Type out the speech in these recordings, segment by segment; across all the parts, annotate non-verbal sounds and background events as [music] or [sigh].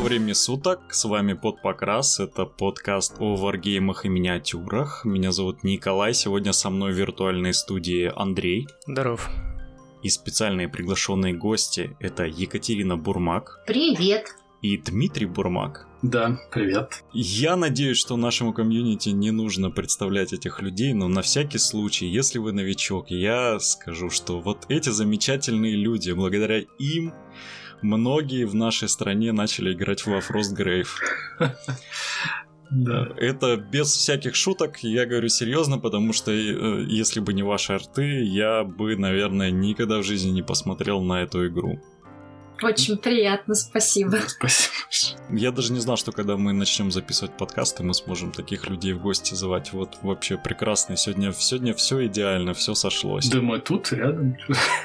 Доброго времени суток, с вами Под Покрас, это подкаст о варгеймах и миниатюрах. Меня зовут Николай, сегодня со мной в виртуальной студии Андрей. Здоров. И специальные приглашенные гости это Екатерина Бурмак. Привет. И Дмитрий Бурмак. Да, привет. Я надеюсь, что нашему комьюнити не нужно представлять этих людей, но на всякий случай, если вы новичок, я скажу, что вот эти замечательные люди, благодаря им многие в нашей стране начали играть во Frostgrave. [laughs] Да. Это без всяких шуток, я говорю серьезно, потому что э, если бы не ваши арты, я бы, наверное, никогда в жизни не посмотрел на эту игру. Очень приятно, спасибо. [laughs] Спасибо. Я даже не знал, что когда мы начнем записывать подкасты, мы сможем таких людей в гости звать. Вот вообще прекрасно. Сегодня, сегодня все идеально, все сошлось. Да мы тут рядом.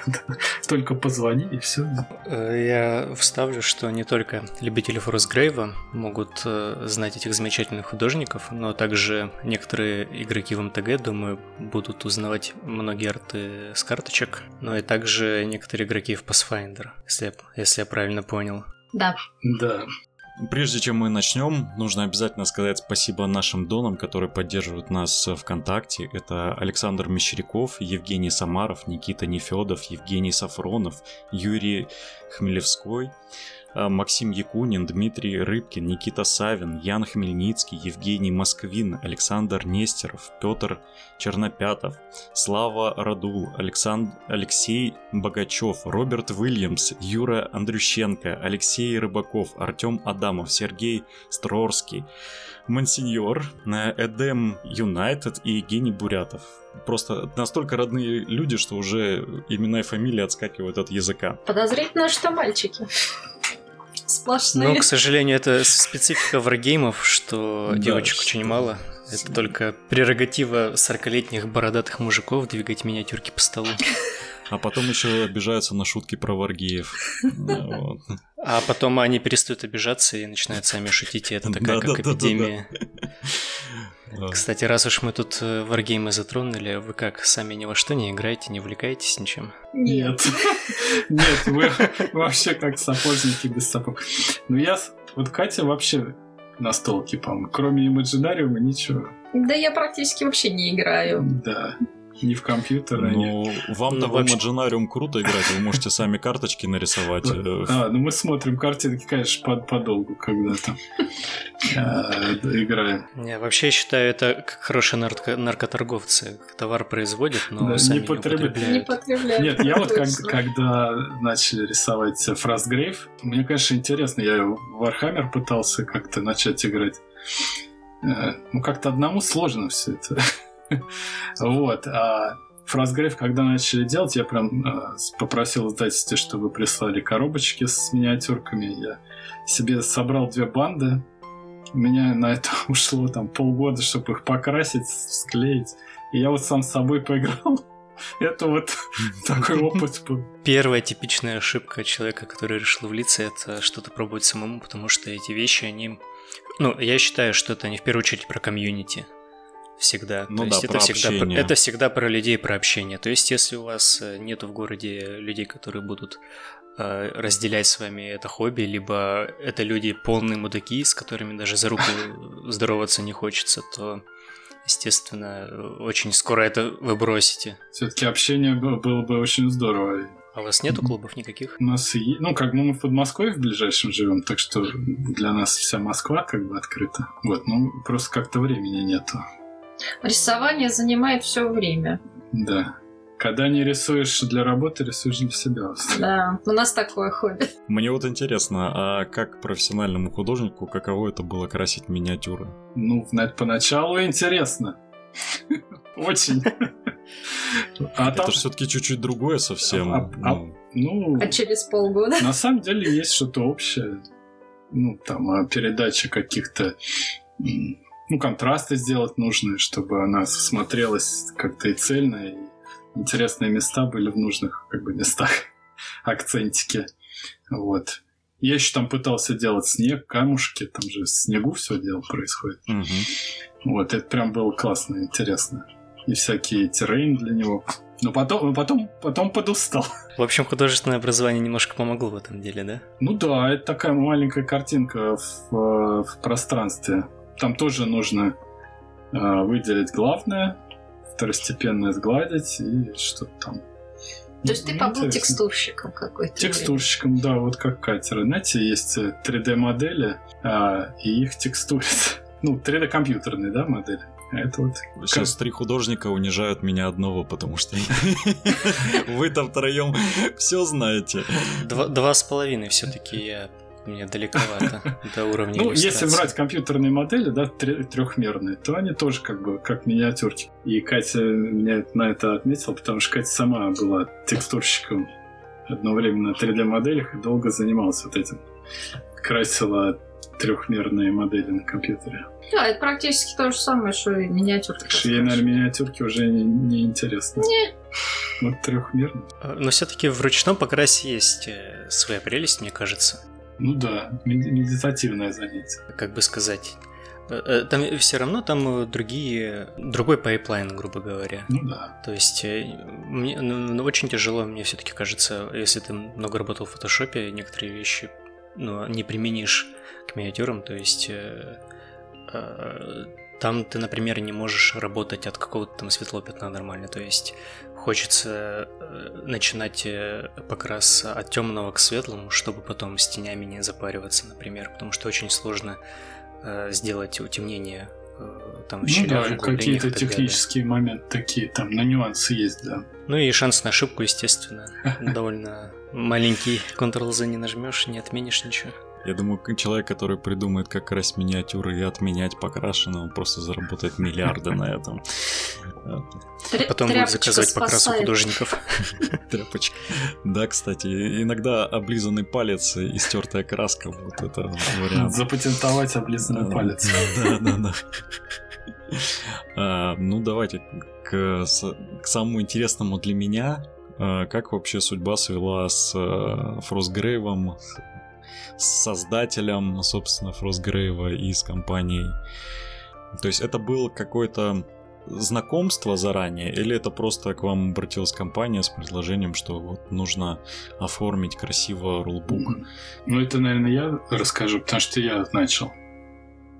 [laughs] Только позвони и все. Э, я вставлю, что не только любители Форсгрейва могут э, знать этих замечательных художников, но также некоторые игроки в МТГ, думаю, будут узнавать многие арты с карточек, но и также некоторые игроки в Pathfinder, если я если я правильно понял. Да. Да. Прежде чем мы начнем, нужно обязательно сказать спасибо нашим донам, которые поддерживают нас ВКонтакте. Это Александр Мещеряков, Евгений Самаров, Никита Нефедов, Евгений Сафронов, Юрий Хмелевской, Максим Якунин, Дмитрий Рыбкин, Никита Савин, Ян Хмельницкий, Евгений Москвин, Александр Нестеров, Петр Чернопятов, Слава Радул, Александр... Алексей Богачев, Роберт Уильямс, Юра Андрющенко, Алексей Рыбаков, Артем Адамов, Сергей Строрский, Монсеньор, Эдем Юнайтед и Евгений Бурятов. Просто настолько родные люди, что уже имена и фамилии отскакивают от языка. Подозрительно, что мальчики сплошные. Ну, к сожалению, это специфика варгеймов, что да, девочек что... очень мало. Это только прерогатива 40-летних бородатых мужиков двигать миниатюрки по столу. А потом еще обижаются на шутки про варгиев. [laughs] А потом они перестают обижаться и начинают сами шутить, и это [laughs] такая как эпидемия. Кстати, раз уж мы тут э, варгеймы затронули, вы как, сами ни во что не играете, не увлекаетесь ничем? Нет. [laughs] Нет, вы вообще как сапожники без сапог. Ну я... Вот Катя вообще на столке, по-моему. Кроме Имаджинариума ничего. Да я практически вообще не играю. Да не в компьютер. Ну, вам-то в Imaginarium круто играть, вы можете сами карточки нарисовать. Э, [laughs] а, ну мы смотрим картинки, конечно, подолгу когда-то [laughs] э, играем. Не, вообще я считаю, это как хорошие наркоторговцы. Товар производят, но сами не потребляют. Нет, я вот когда начали рисовать Frostgrave, мне, конечно, интересно, я в Warhammer пытался как-то начать играть. Э, ну, как-то одному сложно все это. [laughs] [laughs] Вот. А Фразгрейв, когда начали делать, я прям э, попросил издательство, чтобы прислали коробочки с миниатюрками. Я себе собрал две банды. У меня на это [laughs] ушло там полгода, чтобы их покрасить, склеить. И я вот сам с собой поиграл. [laughs] Это вот такой опыт был. Первая типичная ошибка человека, который решил влиться, это что-то пробовать самому, потому что эти вещи, они... Ну, я считаю, что это не в первую очередь про комьюнити всегда. Ну То да, есть про это всегда, общение. это всегда про людей, про общение. То есть если у вас э, нет в городе людей, которые будут э, разделять с вами это хобби, либо это люди полные мудаки, с которыми даже за руку [laughs] здороваться не хочется, то естественно, очень скоро это вы бросите. Все-таки общение было, было бы очень здорово. А у вас нету клубов никаких? У нас. Ну, как бы мы в Подмосковье в ближайшем живем, так что для нас вся Москва как бы открыта. Вот, ну, просто как-то времени нету. Рисование занимает все время. Да. Когда не рисуешь для работы, рисуешь для себя. Да, у нас такое хобби. Мне вот интересно, а как профессиональному художнику, каково это было красить миниатюры? Ну, поначалу интересно. Очень. А это там... же все-таки чуть-уть другое совсем. А, а, ну... ну, а через полгода? На самом деле есть что-то общее. Ну, там, передача каких-то ну, контрасты сделать нужны, чтобы она смотрелась как-то и цельно, и интересные места были в нужных как бы местах, [laughs] акцентики. Вот. Я еще там пытался делать снег, камушки, там же в снегу все дело происходит. Угу. Вот, это прям было классно, интересно. И всякие террейн для него Но потом, потом, потом подустал. [laughs] В общем, художественное образование немножко помогло в этом деле, да? Ну да, это такая маленькая картинка в, в пространстве. Там тоже нужно э, выделить главное, второстепенное сгладить и что-то там. То есть ты ну, побыл текстурщиком какой-то? Текстурщиком, время. да, вот как катер. Знаете, есть 3D-модели, а, и их текстурят. [laughs] Ну, 3D-компьютерные, да, модели. Это вот... Сейчас как... три художника унижают меня одного, потому что [laughs] вы там втроем все знаете. Два с половиной все-таки я мне далековато [laughs] до уровня Ну, если брать компьютерные модели, да, трехмерные, то они тоже как бы как миниатюрки. И Катя меня на это отметила, потому что Катя сама была текстурщиком одно время на 3D-моделях и долго занималась вот этим. Красила трехмерные модели на компьютере. Да, это практически то же самое, что и миниатюрки. Ей, наверное, миниатюрки уже не, не интересны. Не. Вот трехмерные. Но все-таки в ручном покрасе есть э, своя прелесть, мне кажется. Ну да, медитативное занятие. Как бы сказать, э, э, там все равно там другие, другой pipeline, грубо говоря. Ну да. То есть мне ну, ну, очень тяжело, мне все-таки кажется, если ты много работал в фотошопе, некоторые вещи ну, не применишь к миниатюрам, то есть э, э, там ты, например, не можешь работать от какого-то там светлого пятна нормально, то есть хочется э, начинать э, покрас от темного к светлому, чтобы потом с тенями не запариваться, например, потому что очень сложно э, сделать утемнение э, там в ну щелях, да, какие-то технические далее. моменты такие, там, на нюансы есть, да. Ну и шанс на ошибку, естественно, [laughs] довольно маленький. Ctrl-Z не нажмешь, не отменишь ничего. Я думаю, человек, который придумает, как красить миниатюры и отменять покрашенное, он просто заработает миллиарды на этом. Потом будет заказывать покрасу художников. [laughs] Тряпочка. Да, кстати, иногда облизанный палец и стертая краска, вот это вариант. Запатентовать облизанный палец. Да, да, да. А, ну, давайте к, к самому интересному для меня. А, как вообще судьба свела с э, Фростгрейвом, с создателем, собственно, Фростгрейва и с компанией. То есть это было какое-то знакомство заранее, или это просто к вам обратилась компания с предложением, что вот нужно оформить красиво рулбук? Ну, это, наверное, я расскажу, потому что я начал.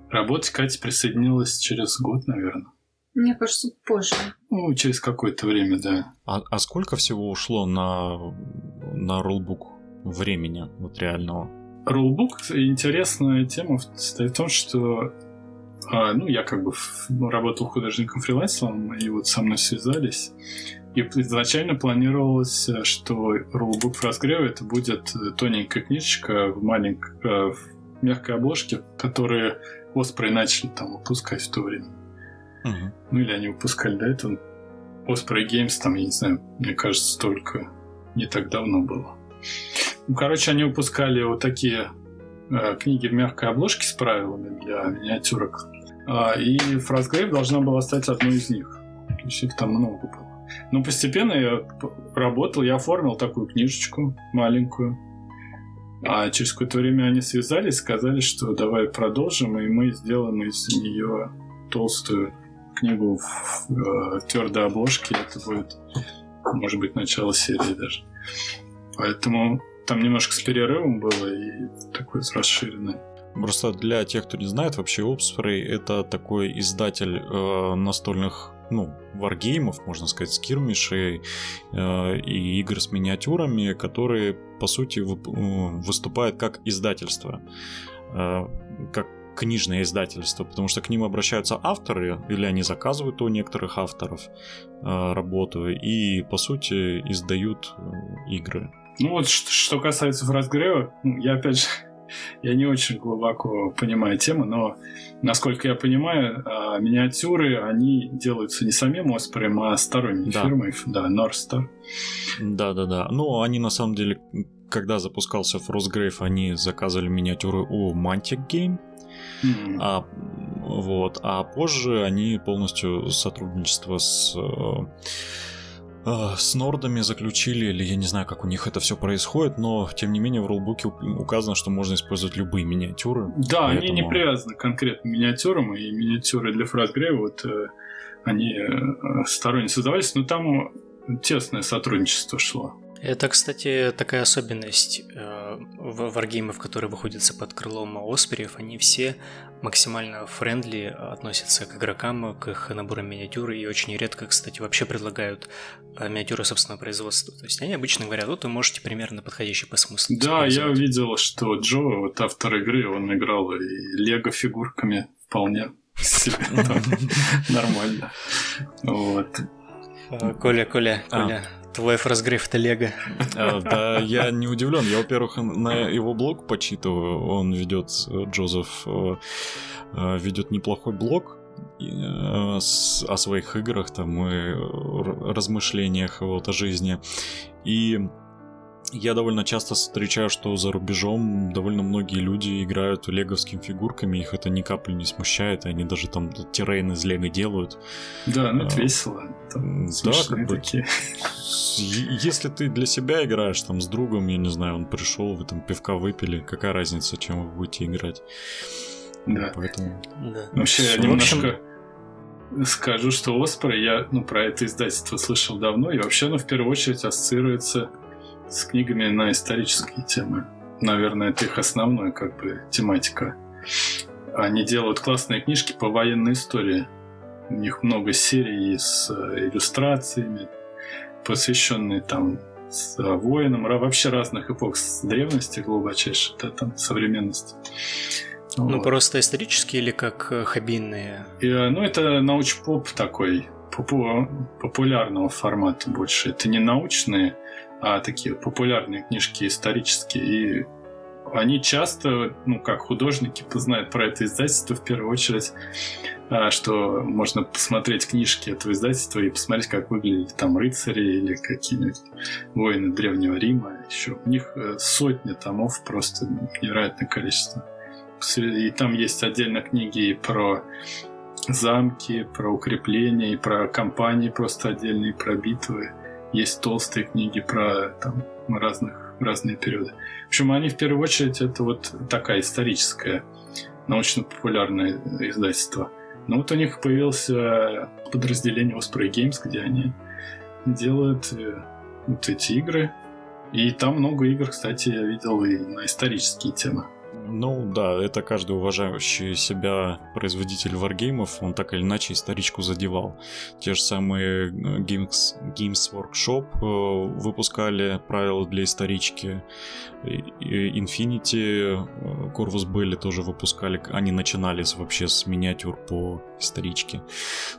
Работать Катя присоединилась через год, наверное. Мне кажется, позже. Ну, через какое-то время, да. А, а сколько всего ушло на, на рулбук времени, вот реального? Рулбук интересная тема состоит в том, что а, ну, я как бы ну, работал художником-фрилансером, и вот со мной связались. И изначально планировалось, что рулбук разгрева это будет тоненькая книжечка в маленькой, э, в мягкой обложке, которые Оспрей начали там выпускать в то время. Uh-huh. Ну или они выпускали до этого. Osprey Games там, я не знаю, мне кажется, только не так давно было. Ну, короче, они выпускали вот такие э, книги в мягкой обложке с правилами для миниатюрок. Э, и Фразгрейв должна была стать одной из них. То есть их там много было. Но постепенно я работал, я оформил такую книжечку маленькую. А через какое-то время они связались, сказали, что давай продолжим, и мы сделаем из нее толстую книгу в э, твердой обложке. Это будет, может быть, начало серии даже. Поэтому там немножко с перерывом было и такой расширенный. Просто для тех, кто не знает, вообще Osprey это такой издатель э, настольных ну, варгеймов, можно сказать, скирмишей э, и игр с миниатюрами, которые, по сути, вып- э, выступают как издательство, э, как книжное издательство, потому что к ним обращаются авторы, или они заказывают у некоторых авторов э, работу, и, по сути, издают э, игры. Ну вот, что, что касается фразгрева, ну, я опять же, [laughs] я не очень глубоко понимаю тему, но, насколько я понимаю, а, миниатюры, они делаются не самим Оспрем, а сторонней да. фирмой, да, Northstar. Да-да-да. Ну, они на самом деле, когда запускался Frostgrave, они заказывали миниатюры у Mantic Game, Mm-hmm. А, вот, а позже они полностью сотрудничество с Э, с нордами заключили, или я не знаю, как у них это все происходит, но тем не менее в рулбуке указано, что можно использовать любые миниатюры. Да, поэтому... они не привязаны к конкретным миниатюрам, и миниатюры для Фразгрейва, вот э, они э, сторонне создавались, но там тесное сотрудничество шло. Это, кстати, такая особенность э, варгеймов, которые выходят под крылом Оспериев, они все максимально френдли относятся к игрокам, к их наборам миниатюр, и очень редко, кстати, вообще предлагают э, миниатюры собственного производства. То есть они обычно говорят, вот вы можете примерно подходящий по смыслу. Да, я видел, что Джо, вот автор игры, он играл и лего фигурками вполне [laughs] нормально. Вот. Э, Коля, Коля, а. Коля, Твой разгрев это Лего. А, да, я не удивлен. Я, во-первых, на его блог почитываю. Он ведет, э, Джозеф, э, э, ведет неплохой блог о своих играх там и размышлениях вот о жизни. И я довольно часто встречаю, что за рубежом довольно многие люди играют леговскими фигурками, их это ни капли не смущает, они даже там террейн из лего делают. Да, ну это а, весело. Там да, как бы, такие. [laughs] Если ты для себя играешь там с другом, я не знаю, он пришел, вы там пивка выпили, какая разница, чем вы будете играть? Да. Поэтому... Да. Вообще, я немножко скажу, что Оспра, я ну, про это издательство слышал давно, и вообще оно в первую очередь ассоциируется с книгами на исторические темы. Наверное, это их основная как бы тематика. Они делают классные книжки по военной истории. У них много серий с э, иллюстрациями, посвященные там с воинам, вообще разных эпох с древности глубочайшей до там современности. Ну, вот. просто исторические или как э, хоббийные? И, э, ну, это науч-поп такой, попу популярного формата больше. Это не научные, а такие популярные книжки исторические. И они часто, ну, как художники, знают про это издательство в первую очередь, а, что можно посмотреть книжки этого издательства и посмотреть, как выглядели там рыцари или какие-нибудь воины Древнего Рима. Еще у них э, сотни томов, просто невероятное количество. И там есть отдельно книги про замки, про укрепления, и про компании просто отдельные, про битвы. Есть толстые книги про там, разных, разные периоды. В общем, они в первую очередь это вот такая историческая, научно-популярное издательство. Но вот у них появилось подразделение Osprey Games, где они делают э, вот эти игры. И там много игр, кстати, я видел и на исторические темы. Ну да, это каждый уважающий себя производитель варгеймов, он так или иначе историчку задевал. Те же самые э, Games, Games Workshop э, выпускали правила для исторички. Infinity, э, Corvus Belli тоже выпускали, они начинали вообще с миниатюр по историчке.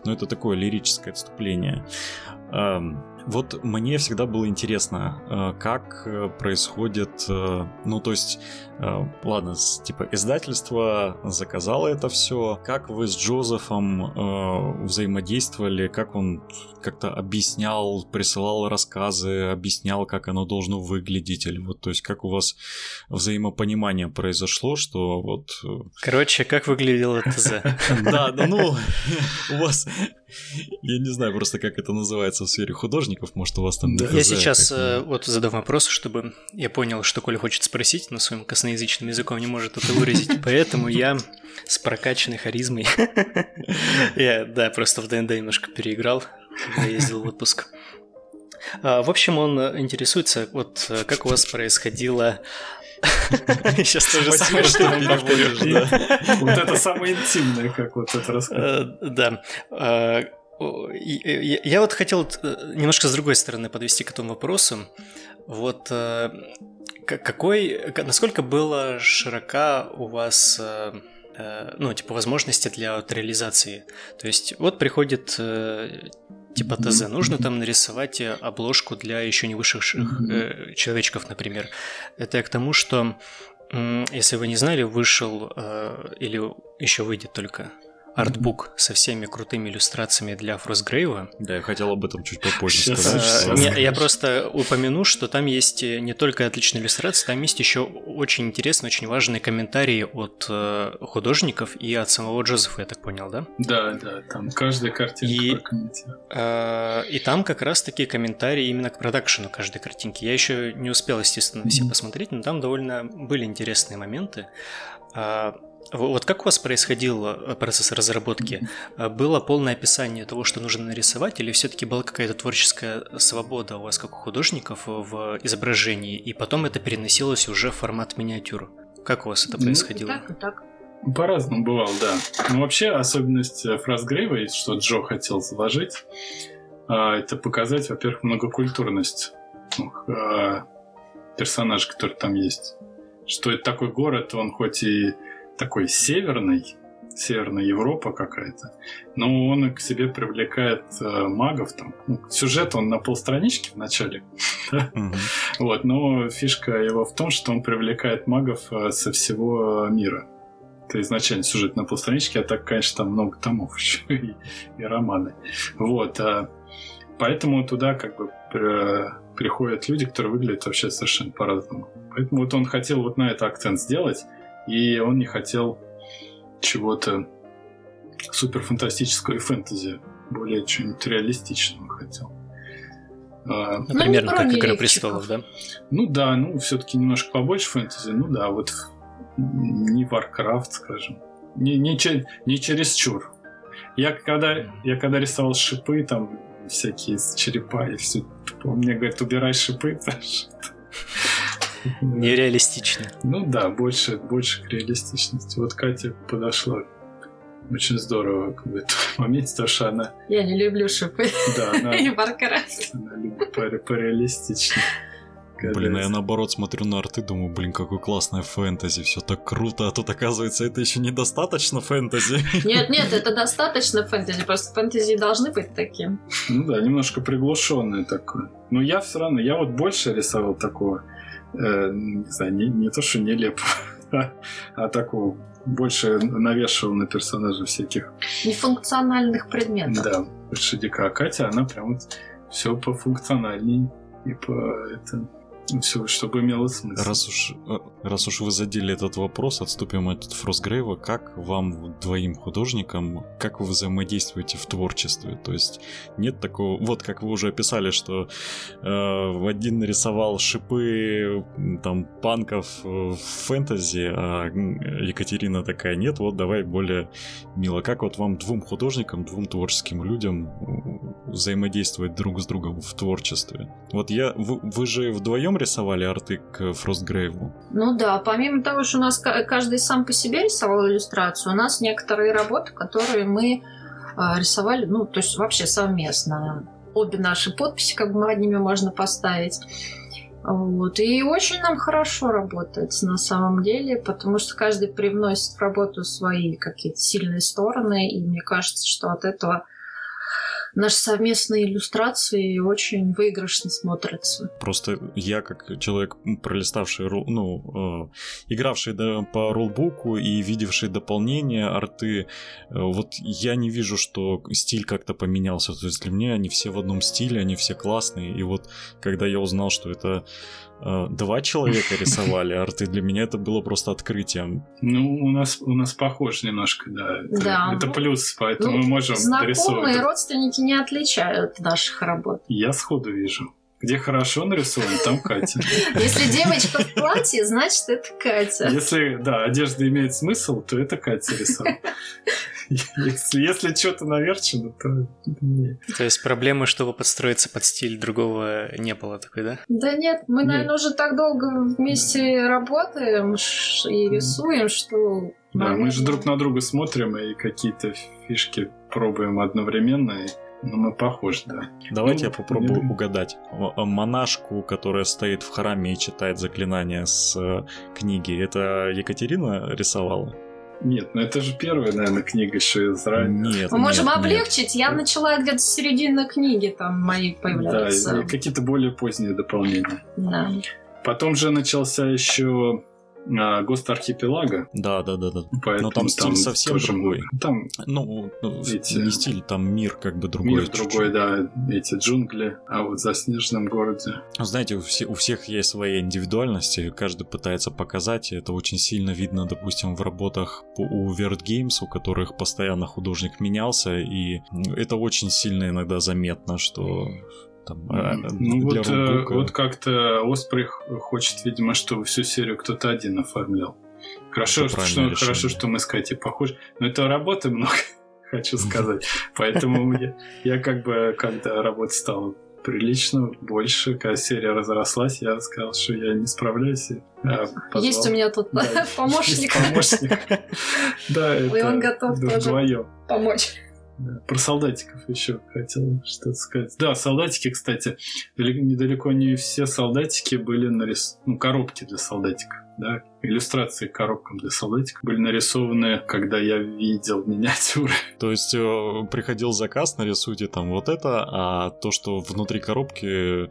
Но это такое лирическое отступление. Вот мне всегда было интересно, э, как э, происходит, э, ну то есть, ладно, типа издательство заказало это все, как вы с Джозефом взаимодействовали, как он как-то объяснял, присылал рассказы, объяснял, как оно должно выглядеть, или вот, то есть, как у вас взаимопонимание произошло, что вот... Короче, как выглядело ТЗ? [laughs] Да, ну, у вас я не знаю просто, как это называется в сфере художников, может, у вас там... Я сейчас э, вот задам вопрос, чтобы я понял, что Коля хочет спросить, но своим косноязычным языком не может это выразить, [laughs] поэтому я с прокачанной харизмой. [laughs] Я, да, просто в ДНД немножко переиграл, когда ездил в отпуск. А, в общем, он интересуется, вот э, как у вас происходило [laughs] Сейчас то же самое, что переводишь, да. Вот это самое интимное, как вот это рассказывать. Э, да. Э, я вот хотел э, немножко с другой стороны подвести к этому вопросу. Вот какой, насколько было широка у вас ну, типа, возможности для вот, реализации. То есть, вот приходит типа ТЗ. Нужно там нарисовать э, обложку для еще не вышедших э, человечков, например. Это я к тому, что если вы не знали, вышел э, или еще выйдет только артбук со всеми крутыми иллюстрациями для Фростгрейва. Да, я хотел об этом чуть попозже сказать. я просто упомяну, что там есть не только отличные иллюстрации, там есть еще очень интересные, очень важные комментарии от э, художников и от самого Джозефа, я так понял, да? Да, да, там каждая картинка и, э, и там как раз такие комментарии именно к продакшену каждой картинки. Я еще не успел, естественно, все посмотреть, но там довольно были интересные моменты. Вот как у вас происходил э, процесс разработки? Э, было полное описание того, что нужно нарисовать, или все-таки была какая-то творческая свобода у вас, как у художников, в изображении, и потом это переносилось уже в формат миниатюр? Как у вас это Ну, происходило? и так, и так. По-разному бывало, да. Но вообще особенность э, фраз Грейва, что Джо хотел заложить, а, это показать, во-первых, многокультурность ну, а, персонажей, которые там есть. Что это такой город, он хоть и такой северный, Северная Европа какая-то, но он к себе привлекает э, магов там. Ну, сюжет он на полстранички в начале, [laughs] вот, но фишка его в том, что он привлекает магов э, со всего мира. Это изначально сюжет на полстранички, а так, конечно, там много томов [laughs] еще и, и романы. Вот. а поэтому туда как бы при- приходят люди, которые выглядят вообще совершенно по-разному. Поэтому вот он хотел вот на это акцент сделать, и он не хотел чего-то супер фантастического и фэнтези, более чего-нибудь реалистичного хотел. А, Ну, примерно про как «Игра нелетчиков». престолов», да? ну да, ну все-таки немножко побольше фэнтези, ну да, вот не Warcraft, скажем. Не, не, че- не чересчур. Я когда, я когда рисовал шипы, там всякие с черепа и все, мне говорят, убирай шипы, потому что- [laughs] Нереалистично. Ну да, больше, больше к реалистичности. Вот Катя подошла очень здорово к этому [laughs] моменте, потому что она, Я не люблю шипы да, она, [laughs] и Warcraft. она любит по- пореалистичнее. Когда Блин, а я наоборот смотрю на арты, думаю, блин, какое классное фэнтези, все так круто, а тут оказывается это еще недостаточно фэнтези. Нет, нет, это достаточно фэнтези. Просто фэнтези должны быть таким. Ну да, немножко приглушенное такое. Но я все равно, я вот больше рисовал такого, э, не знаю, не, не то, что нелепо, [laughs] а, а такого больше навешивал на персонажей всяких. Нефункциональных предметов. Да, больше дика. А Катя, она прям вот все по функциональней и по это все, чтобы имело смысл. Раз уж, э, раз уж вы задели этот вопрос, отступим от Фростгрейва. Как вам, двоим художникам, как вы взаимодействуете в творчестве? То есть нет такого... Вот как вы уже описали, что э, один нарисовал шипы там панков э, в фэнтези, а Екатерина такая, нет, вот давай более мило. Как вот вам двум художникам, двум творческим людям взаимодействовать друг с другом в творчестве? Вот я... Вы, вы же вдвоем рисовали арты к Фростгрейву? Ну да, помимо того, что у нас ка- каждый сам по себе рисовал иллюстрацию, у нас некоторые работы, которые мы а, рисовали, ну, то есть вообще совместно. Обе наши подписи, как бы над ними можно поставить. Вот. И очень нам хорошо работает на самом деле, потому что каждый привносит в работу свои какие-то сильные стороны, и мне кажется, что от этого наши совместные иллюстрации очень выигрышно смотрятся. Просто я, как человек, пролиставший, ну, э, игравший по рулбуку и видевший дополнения, арты, э, вот я не вижу, что стиль как-то поменялся. То есть для меня они все в одном стиле, они все классные. И вот когда я узнал, что это два человека [laughs] рисовали арты, для меня это было просто открытием. Ну, у нас, у нас похож немножко, да. Это, Да. это плюс, поэтому Ну, мы можем Знакомые рисовать. родственники не отличают наших работ. Я сходу вижу. Где хорошо нарисовано, там Катя. Если девочка в платье, значит это Катя. Если, да, одежда имеет смысл, то это Катя рисовала. Если, если что-то наверчено, то нет. То есть проблемы, чтобы подстроиться под стиль другого, не было такой, да? Да нет, мы, Нет. наверное, уже так долго вместе работаем ш- и рисуем, что... Да, мы же друг на друга смотрим и какие-то фишки пробуем одновременно, и, ну, мы похожи, да. Давайте Ну, я попробую не- угадать. Э, Монашку, которая стоит в храме и читает заклинания с э, книги, это Екатерина рисовала? Нет, ну это же первая, наверное, книга еще из раннего. Нет, Мы можем нет, нет. облегчить. Я начала где-то с середины книги, там мои Да, появляются. и какие-то более поздние дополнения. Да. Потом же начался еще а, ГОСТ Архипелага, Да, да, да, да. поэтому там стиль совсем тоже другой. Там Ну, ну, Эти- не стиль, там мир как бы другой. мир чуть-чуть. другой, да, эти джунгли, а вот за снежном городе. Знаете, у, все- у всех есть свои индивидуальности, каждый пытается показать, и это очень сильно видно, допустим, в работах у Vert Games, у которых постоянно художник менялся, и это очень сильно иногда заметно, что там э, Ну для вот, э, рулбука- вот как-то Оспрей х- хочет, видимо, чтобы всю серию кто-то один оформлял. Хорошо, Это что, правильное хорошо, что мы с Катей похожи. Но это работы много, [laughs] хочу сказать. Поэтому я, я как бы, когда работа стала прилично больше, когда серия разрослась, я сказал, что я не справляюсь. э, позвал. Есть у меня тут Да, [laughs] помощник. помощник. [laughs] Да, это вдвоем. помочь. Да, Про солдатиков еще хотел что-то сказать. Да, солдатики, кстати, далеко- недалеко не все солдатики были нарис... ну, коробки для солдатиков, да, иллюстрации к коробкам для солдатиков были нарисованы, когда я видел миниатюры. [laughs] То есть э, приходил заказ, нарисуйте там вот это, а то, что внутри коробки,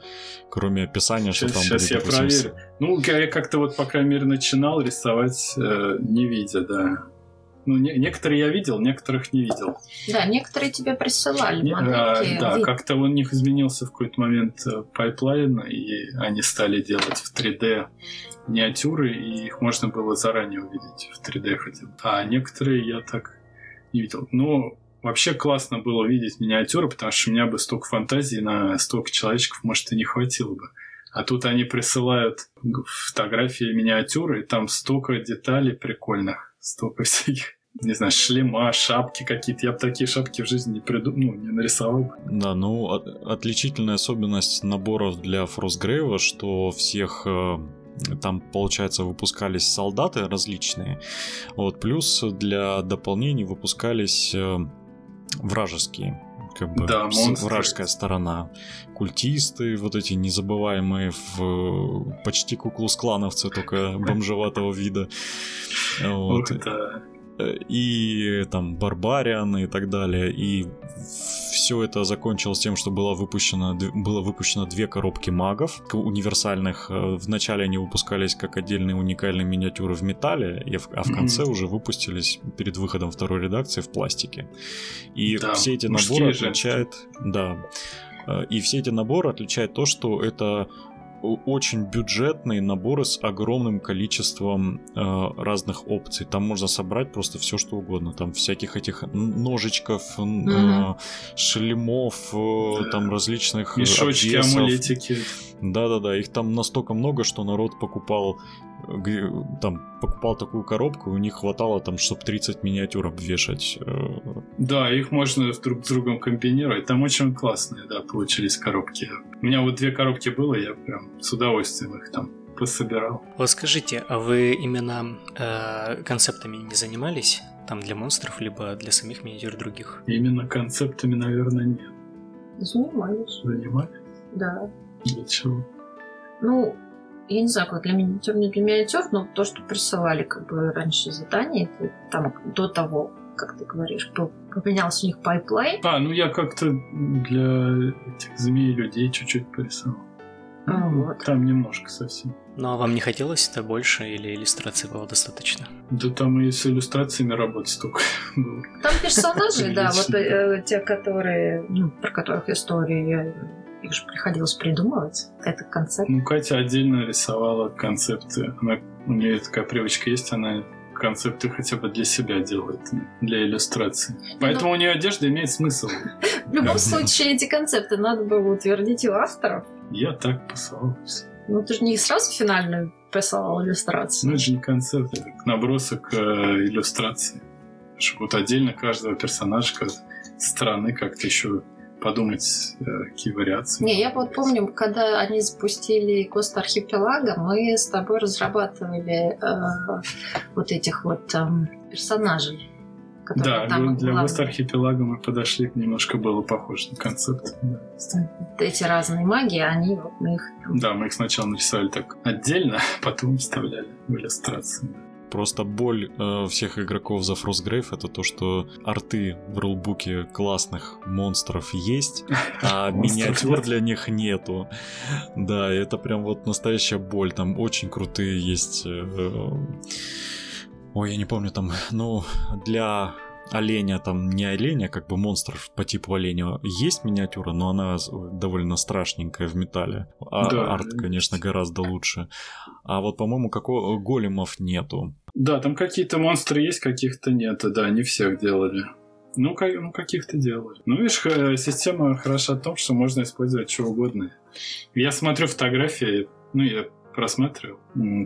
кроме описания, что Сейчас, там сейчас будет, я допустим, проверю. Ну, я как-то вот, по крайней мере, начинал рисовать, э, не видя, да. Ну, не- некоторые я видел, некоторых не видел. Да, некоторые тебе присылали Не- а, модельки. да, вид- как-то у них изменился в какой-то момент э, pipeline, и они стали делать в 3D миниатюры, и их можно было заранее увидеть в 3D хотя бы. А некоторые я так не видел. Но вообще классно было видеть миниатюры, потому что у меня бы столько фантазий на столько человечков, может, и не хватило бы. А тут они присылают фотографии миниатюры, и там столько деталей прикольных, столько всяких не знаю, шлема, шапки какие-то. Я бы такие шапки в жизни не придумал, ну, не нарисовал. Да, ну, от- отличительная особенность наборов для Фростгрейва, что всех э, там, получается, выпускались солдаты различные, вот, плюс для дополнений выпускались э, вражеские, как бы Да, монстры. вражеская сторона, культисты, вот эти незабываемые, в, почти куклус-клановцы, только бомжеватого вида, вот, Ух, да. Э, и там Барбариан и так далее. И все это закончилось тем, что было выпущено, было выпущено две коробки магов универсальных. Э, Вначале они выпускались как отдельные уникальные миниатюры в металле, а в конце уже выпустились перед выходом второй редакции в пластике. И Да, все эти наборы отличает... Да. Э, И все эти наборы отличает то, что это очень бюджетные наборы с огромным количеством э, разных опций. Там можно собрать просто все что угодно. Там всяких этих ножичков, э, шлемов, э, Да. там различных Мешочки, обвесов. амулетики. Да-да-да, их там настолько много, что народ покупал там покупал такую коробку, и у них хватало там, чтобы 30 миниатюр обвешать. э, Да, их можно друг с другом комбинировать. Там очень классные, да, получились коробки. У меня вот две коробки было, я прям с удовольствием их там пособирал. Вот скажите, а вы именно э, концептами не занимались? Там для монстров, либо для самих миниатюр других? Именно концептами, наверное, нет. Занимались, Занимались? да. Для чего? Ну, я не знаю, как для миниатюр, не для миниатюр, но то, что присылали как бы раньше задания, это там до того, как ты говоришь, поменялся у них pipeline. А, ну я как-то для этих змей людей чуть-чуть порисовал. А, Ну, вот. Там немножко совсем. Ну а вам не хотелось это больше или иллюстрации было достаточно? Да там и с иллюстрациями работать столько [laughs] было. Там персонажи, да, вот э, те, которые, ну, про которых истории, я- их же приходилось придумывать. Это концепт. Ну, Катя отдельно рисовала концепты. Она, у нее такая привычка есть, она концепты хотя бы для себя делает, для иллюстрации. Поэтому у нее одежда имеет смысл. В любом случае, эти концепты надо было утвердить у авторов. Я так писал. Ну, ты же не сразу финальную писал иллюстрацию. Ну, это же не концепт, это набросок э, иллюстрации. Чтобы вот отдельно каждого персонажа, страны как-то еще подумать, э, какие вариации. Не, я вот помню, когда они запустили Коста Архипелага, мы с тобой разрабатывали э, вот этих вот эм, персонажей. Да, там для. Гост Архипелага мы подошли, немножко было похоже на концепт. Да. Эти разные магии, они вот мы их Да, мы их сначала нарисовали так отдельно, [laughs] потом вставляли в иллюстрации. Просто боль э, всех игроков за Frostgrave это то, что арты в рулбуке классных монстров есть, а [laughs] миниатюр для них нету. Да, это прям вот настоящая боль. Там очень крутые есть. э, Ой, я не помню там, ну, для оленя, там не оленя, как бы монстр по типу оленя, есть миниатюра, но она довольно страшненькая в металле. А Да, арт, конечно, гораздо лучше. А вот, по-моему, какого големов нету. Да, там какие-то монстры есть, каких-то нет. Да, не всех делали. Ну, ну, каких-то делали. Ну, видишь, система хороша в том, что можно использовать что угодно. Я смотрю фотографии, ну, я просматривал.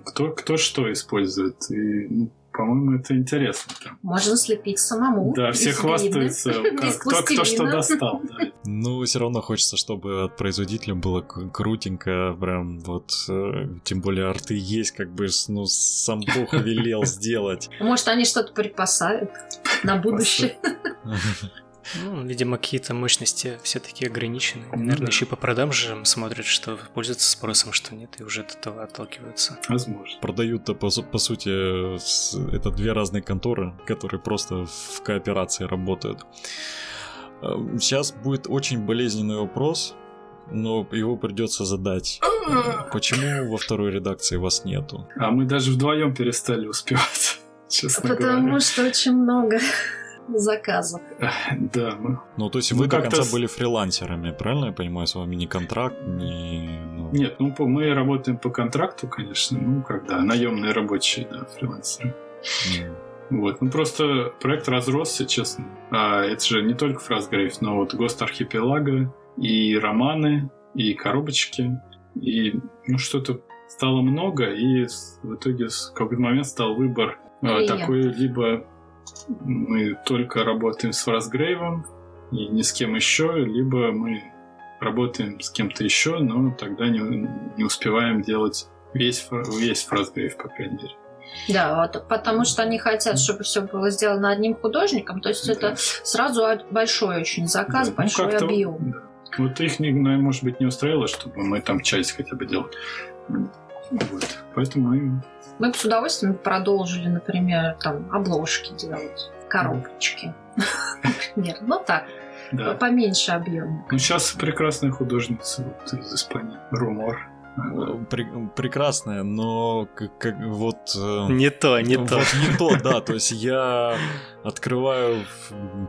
Кто, кто что использует. И, ну, по-моему, это интересно. Можно слепить самому. Да, все хвастаются, [laughs] кто, кто что достал. Да. Ну, все равно хочется, чтобы от производителя было крутенько, прям вот, э, тем более арты есть, как бы, ну, сам Бог велел сделать. Может, они что-то припасают на будущее. Ну, видимо, какие-то мощности все-таки ограничены. Ну, Наверное, да. еще по продажам смотрят, что пользуются спросом, что нет, и уже от этого отталкиваются. Возможно. Продают-то, по, по сути, это две разные конторы, которые просто в кооперации работают. Сейчас эм, будет очень болезненный вопрос, но его придется задать. Почему во второй редакции вас нету? А мы даже вдвоем перестали успевать. [laughs] Честно Потому говоря. что очень много заказов. [laughs] Да, мы... Ну, то есть вы до конца были фрилансерами, правильно я понимаю, с вами не контракт, не... Ну... Нет, ну, мы работаем по контракту, конечно, ну, когда наемные рабочие, да, фрилансеры. Mm. Вот, ну просто проект разросся, честно. А это же не только Фразгрейв, но вот Гост Архипелага, и романы, и коробочки, и ну что-то стало много, и в итоге в какой-то момент стал выбор а, такой, либо мы только работаем с Фразгрейвом и ни с кем еще, либо мы работаем с кем-то еще, но тогда не, не успеваем делать весь, весь Фразгрейв, по крайней мере. Да, вот, потому что они хотят, чтобы все было сделано одним художником, то есть да. это сразу большой очень заказ, да, ну, большой ну, объем. Да. Вот их, может быть, не устраивало, чтобы мы там часть хотя бы делали. Вот. Поэтому мы... Мы бы с удовольствием продолжили, например, там, обложки делать, коробочки. Например, ну так, да. поменьше объем. Ну, сейчас прекрасная художница вот, из Испании, Румор. Пр прекрасная, но как, как вот... Э, не то, не вот то. Не то, да, то есть я открываю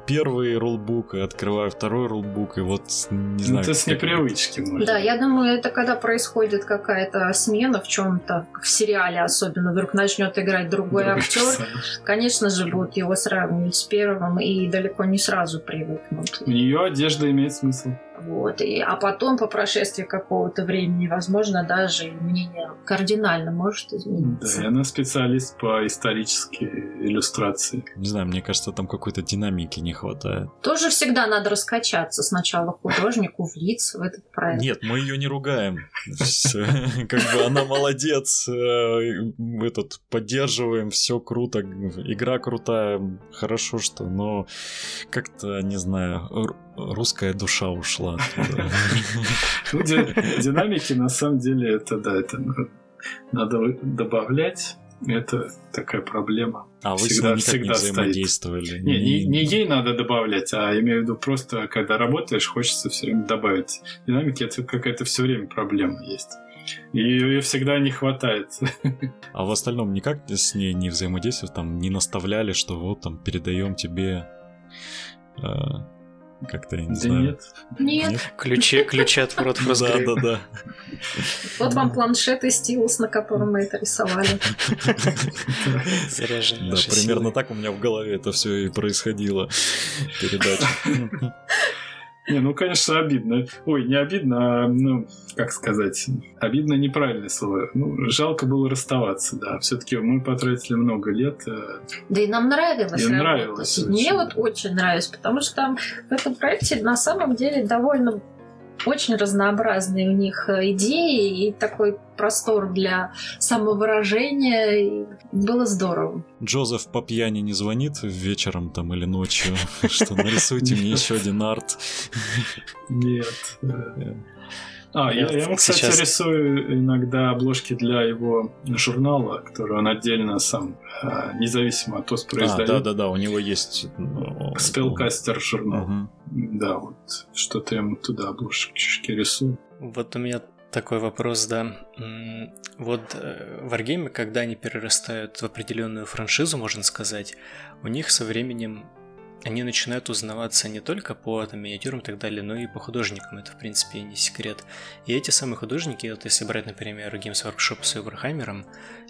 первый рулбук и открываю второй рулбук, и вот не знаю... Это с непривычки, может. Да, я думаю, это когда происходит какая-то смена в чем-то, в сериале особенно, вдруг начнет играть другой, другой актер, персонаж. конечно же, будут его сравнивать с первым и далеко не сразу привыкнут. У нее одежда имеет смысл. Вот. И, а потом, по прошествии какого-то времени, возможно, даже мнение кардинально может измениться. Да, и она специалист по исторической иллюстрации. Не знаю, мне кажется, там какой-то динамики не хватает. Тоже всегда надо раскачаться сначала художнику, влиться в этот проект. Нет, мы ее не ругаем. Как бы она молодец, этот поддерживаем, все круто, игра крутая, хорошо что, но как-то, не знаю, русская душа ушла. Динамики на самом деле это да, это надо добавлять. Это такая проблема. А вы всегда, с ним никак всегда не взаимодействовали? Стоит. Не, не, не ей надо добавлять, а имею в виду просто, когда работаешь, хочется все время добавить. Динамики это какая-то все время проблема есть. И ее всегда не хватает. [laughs] А в остальном никак с ней не взаимодействовали, там не наставляли, что вот там передаем тебе э, как-то, я не да знаю. Нет. Нет. Ключи, ключи от ворот Да, да, да. Вот вам планшет и стилус, на котором мы это рисовали. Заряженный. Да, примерно так у меня в голове это все и происходило. Передача. Не, ну, конечно, обидно. Ой, не обидно, а, ну, как сказать, обидно неправильное слово. Ну, жалко было расставаться, да. Все-таки мы потратили много лет. Э, да и нам нравилось. И нравилось. Мне вот очень нравилось, потому что там в этом проекте на самом деле довольно очень разнообразные у них э, идеи и такой простор для самовыражения. И было здорово. Джозеф по пьяни не звонит вечером там или ночью, [laughs] что нарисуйте мне еще один арт. Нет. [laughs] А, я, я ему, кстати, сейчас... рисую иногда обложки для его журнала, который он отдельно сам, э, независимо от ТОС производит. А, да-да-да, у него есть... Спелкастер ну, журнал. Угу. Да, вот что-то я ему туда обложки рисую. Вот у меня такой вопрос, да. Вот э, варгеймы, когда они перерастают в определенную франшизу, можно сказать, у них со временем они начинают узнаваться не только по там, миниатюрам и так далее, но и по художникам, это в принципе не секрет. И эти самые художники, вот если брать, например, Games Workshop с Эверхаймером,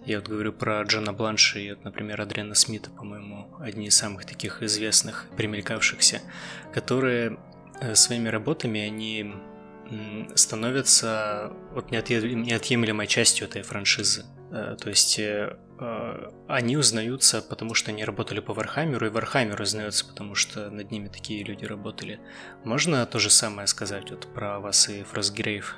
я вот говорю про Джона Бланша и, вот, например, Адриана Смита, по-моему, одни из самых таких известных, примелькавшихся, которые э, своими работами, они становятся вот неотъемлемой частью этой франшизы. Э, то есть э, э, они узнаются, потому что они работали по Warhammer у, и Warhammer узнается, потому что над ними такие люди работали. Можно то же самое сказать вот про вас и Frostgrave?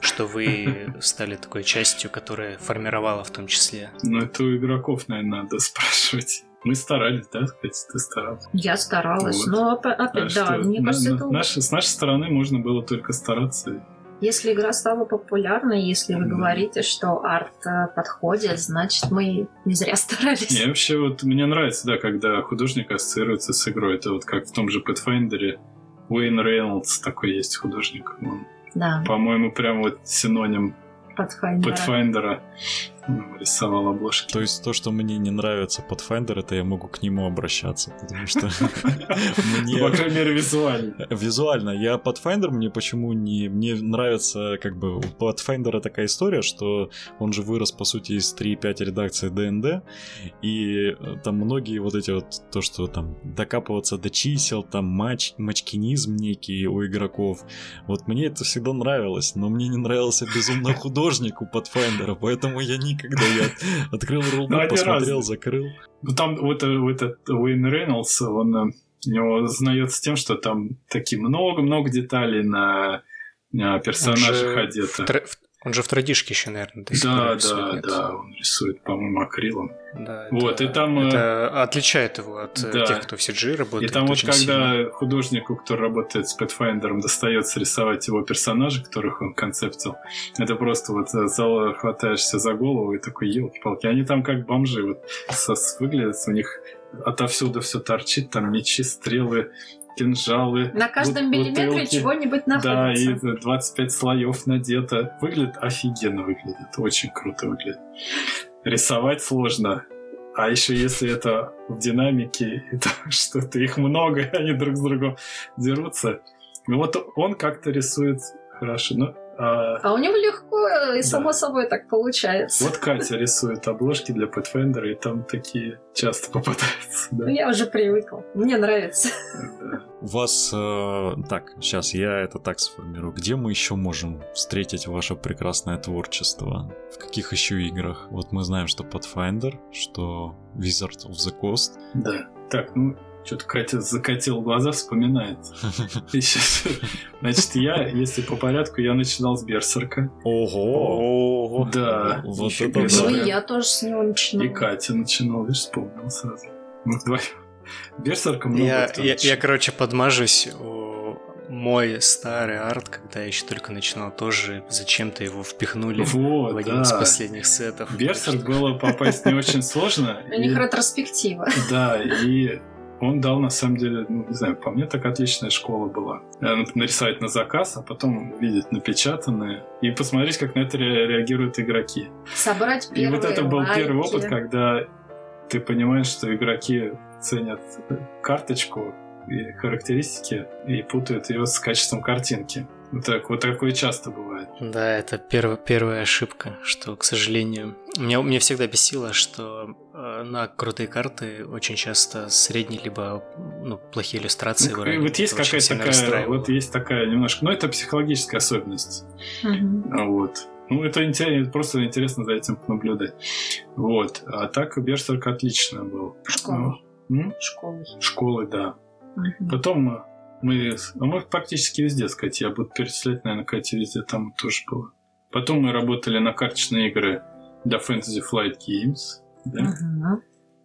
Что вы [laughs] стали такой частью, которая формировала в том числе? Ну, это у игроков, наверное, надо спрашивать. Мы старались, да, сказать, ты старался? Я старалась, вот. но опять, а да, что, мне кажется, на, это... Наш, с нашей стороны можно было только стараться если игра стала популярной, если вы говорите, что арт э, подходит, значит мы не зря [laughs] старались. Не, вообще вот мне нравится, да, когда художник ассоциируется с игрой. Это вот как в том же Pathfinder Уэйн Рейнольдс такой есть художник. Он, да. По-моему, прям вот синоним Pathfinder. Pathfinder рисовал обложки. То есть то, что мне не нравится Pathfinder, это я могу к нему обращаться, потому что [laughs] мне... По крайней мере, визуально. Визуально. Я Pathfinder мне почему не... Мне нравится, как бы, у Pathfinder такая история, что он же вырос, по сути, из 3-5 редакций ДНД, и э, там многие вот эти вот, то, что там докапываться до чисел, там матч, матчкинизм некий у игроков, вот мне это всегда нравилось, но мне не нравился безумно [laughs] художник у Pathfinder, поэтому я не никогда. Я открыл рулбук, ну, посмотрел, закрыл. Ну там вот, этот Уэйн Рейнольдс, он э, у него знается тем, что там такие много-много деталей на персонажах одеты. В, он же в традишке еще, наверное, до сих Да, пор да, да, он рисует, по-моему, акрилом. Да, вот, это, и там... Э, это отличает его от э, да. тех, кто в CG работает. И там вот когда сильно. художнику, кто работает с Pathfinder, достается рисовать его персонажей, которых он концептил, это просто вот э, хватаешься за голову и такой, елки-палки, они там как бомжи, вот выглядят, у них отовсюду все торчит, там мечи, стрелы, кинжалы. На каждом миллиметре чего-нибудь находится. Да, и 25 слоев надето. Выглядит офигенно выглядит. Очень круто выглядит. Рисовать сложно. А еще если это в динамике, [laughs] это что-то их много, [laughs] они друг с другом дерутся. Ну вот он как-то рисует хорошо. Но а, а у него легко и само да. собой так получается. Вот Катя рисует обложки для Pathfinder, и там такие часто попадаются. Да. Ну, я уже привыкла. Мне нравится. У вас... Э, так, сейчас я это так сформирую. Где мы еще можем встретить ваше прекрасное творчество? В каких еще играх? Вот мы знаем, что Pathfinder, что Wizard of the Coast. Да. Так, ну, что-то Катя закатил глаза, вспоминает. [laughs] Значит, я, если по порядку, я начинал с Берсерка. Ого! Да. Вот это Ну и я тоже с него начинал. И Катя начинал, видишь, вспомнил сразу. Мы вдвоем. Берсерка много я, я, я, короче, подмажусь мой старый арт, когда я еще только начинал, тоже зачем-то его впихнули вот, в один да. из последних сетов. Берсерк было попасть не очень сложно. У них ретроспектива. Да, и он дал, на самом деле, ну, не знаю, по мне так отличная школа была. Э, нарисовать на заказ, а потом увидеть напечатанные и посмотреть, как на это реагируют игроки. Собрать первые И вот это был лайки. первый опыт, когда ты понимаешь, что игроки ценят карточку и характеристики и путают ее с качеством картинки. Вот, так, вот такое часто бывает. Да, это перв, первая ошибка, что, к сожалению... Меня, меня всегда бесило, что э, на крутые карты очень часто средние либо ну, плохие иллюстрации ну, выражают. Вот есть какая-то такая, вот есть такая немножко... Ну, это психологическая особенность. Mm-hmm. Вот. Ну, это интересно, просто интересно за этим наблюдать. Вот. А так Берсерк отлично был. Школы. Ну, Школы. Школы, да. Угу. Потом мы, ну, мы практически везде, сказать, я буду перечислять, наверное, Катя везде там тоже было. Потом мы работали на карточные игры для Fantasy Flight Games. Да? Угу.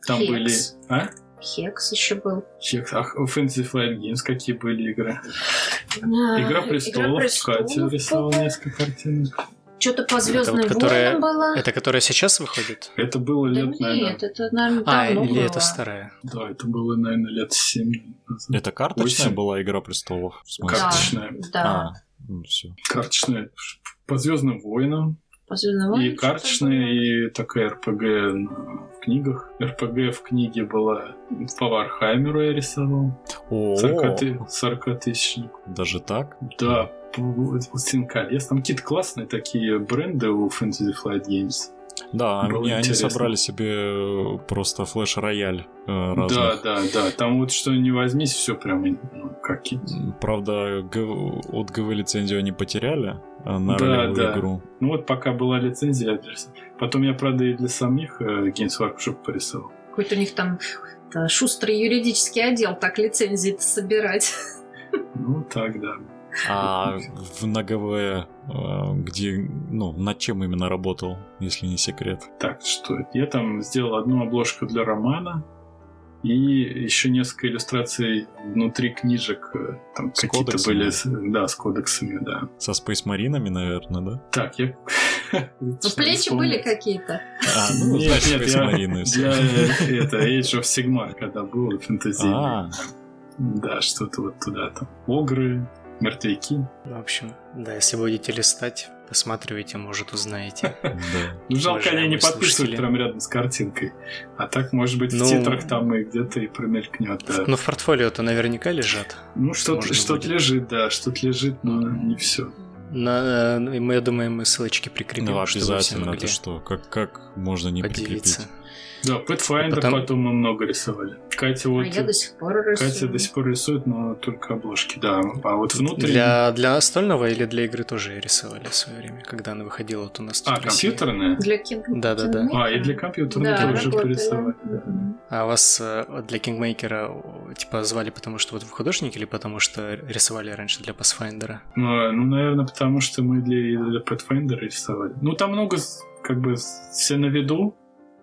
Там Хекс. были... А? Хекс еще был. Хекс. А Fantasy Flight Games какие были игры? А, Игра престолов. Игра престолов. Катя рисовала несколько картинок. Что-то по Звездным это вот, которая, было. Это которая сейчас выходит? Это было да лет, нет, наверное... это, наверное, А, или было. это старая? Да, это было, наверное, лет 7 назад. Это карточная 8. была Игра Престолов? В смысле? Карточная. Да. А, ну, все. Карточная. По Звездным войнам. И карточная, и такая РПГ в книгах. РПГ в книге была по Вархаймеру я рисовал. О, 40 тысяч. Даже так? Да, Властелин колес. Там какие-то классные такие бренды у Fantasy Flight Games. Да, Было они, они собрали себе просто флеш-рояль э, разных. Да, да, да. Там вот что не возьмись, все прям ну, какие Правда, от ГВ лицензию они потеряли э, на Да, ролевую да. игру. Ну вот пока была лицензия, потом я, правда, и для самих э, Games Workshop порисовал. Какой-то у них там да, шустрый юридический отдел так лицензии собирать. Ну так, да. А в на ГВ, э, где, ну, над чем именно работал, если не секрет? Так, что это? Я там сделал одну обложку для романа и еще несколько иллюстраций внутри книжек. э, Там С какие-то кодексами? были, с- да, с кодексами, да. Со Space Маринами, наверное, да? Так, я... Ну, плечи были какие-то. А, ну, Нет, значит, нет, Space я, всё. я, э, это Age of Sigmar, когда был фэнтези. А, Да, что-то вот туда там. Огры, мертвяки. В общем, да, если будете листать, посматривайте, может, узнаете. [laughs] Ну, жалко, они не подписывают прям рядом с картинкой. А так, может быть, в Ну, титрах там и где-то и промелькнет, да. Но в портфолио-то наверняка лежат. Ну, что-то лежит, да, что-то лежит, но не все. На, э, мы, я думаю, мы ссылочки прикрепим, все обязательно, это что? Как, как можно не подивиться. прикрепить? Да, Pathfinder Потом- потом мы много рисовали. Катя вот... А я до сих пор рисую. Катя до сих пор рисует, но только обложки, да. А вот внутренне... Для, для остального или для игры тоже рисовали в свое время, когда она выходила вот у нас А, компьютерная? Для кинг... Да-да-да. А, и для компьютерной Да, тоже порисовали. да. А вас э, для Кингмейкера о, типа звали потому, что вот вы художник или потому, что рисовали раньше для Pathfinder? Ну, ну, наверное, потому что мы для, для Pathfinder рисовали. Ну, там много, как бы, все на виду,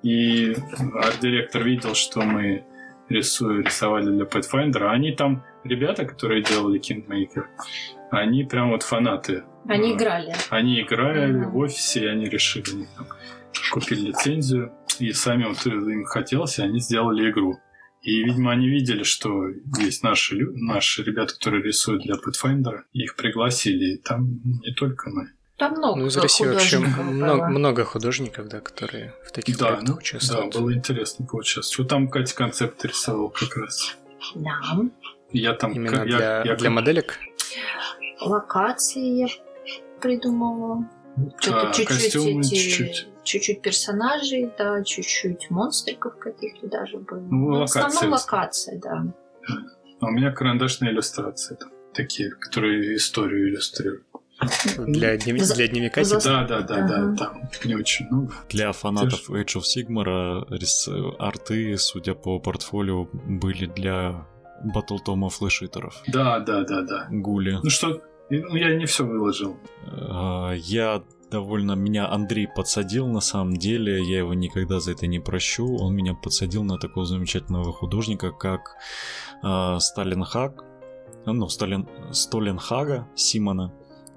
и арт-директор видел, что мы рисую, рисовали для Pathfinder, а они там, ребята, которые делали Kingmaker, они прям вот фанаты. Они играли. Они играли Мгм. в офисе, и они решили, они там купили лицензию, и сами вот им хотелось, и они сделали игру. И, видимо, они видели, что есть наши, наши ребята, которые рисуют для Pathfinder, их пригласили. И там не только мы. Там много Ну, из России вообще много, много художников, да, которые в таких Да, проектах ну, да, участвуют. было интересно поучаствовать. Вот там Катя концепт рисовал как раз. Да. Я там... Именно я- для, я- для моделек. Локации я придумывала. Что-то Да, чуть-чуть костюмы эти... чуть-чуть. Чуть-чуть персонажей, да, чуть-чуть монстриков каких-то даже было. Ну, в локации основном в локации, да. А у меня карандашные иллюстрации там, такие, которые историю иллюстрируют. Для, днев- За- для дневника за- типа. Да, да, да, Ага. да, там не очень много. Для фанатов Age of Sigmar рис- арты, судя по портфолио, были для Батлтома флешитеров. Да, да, да, да. Гули. Ну что, ну, я не все выложил. А, Я довольно... Меня Андрей подсадил на самом деле, я его никогда за это не прощу. Он меня подсадил на такого замечательного художника, как а, Сталин Хаг. Ну, Сталин... Столин Хага Симона.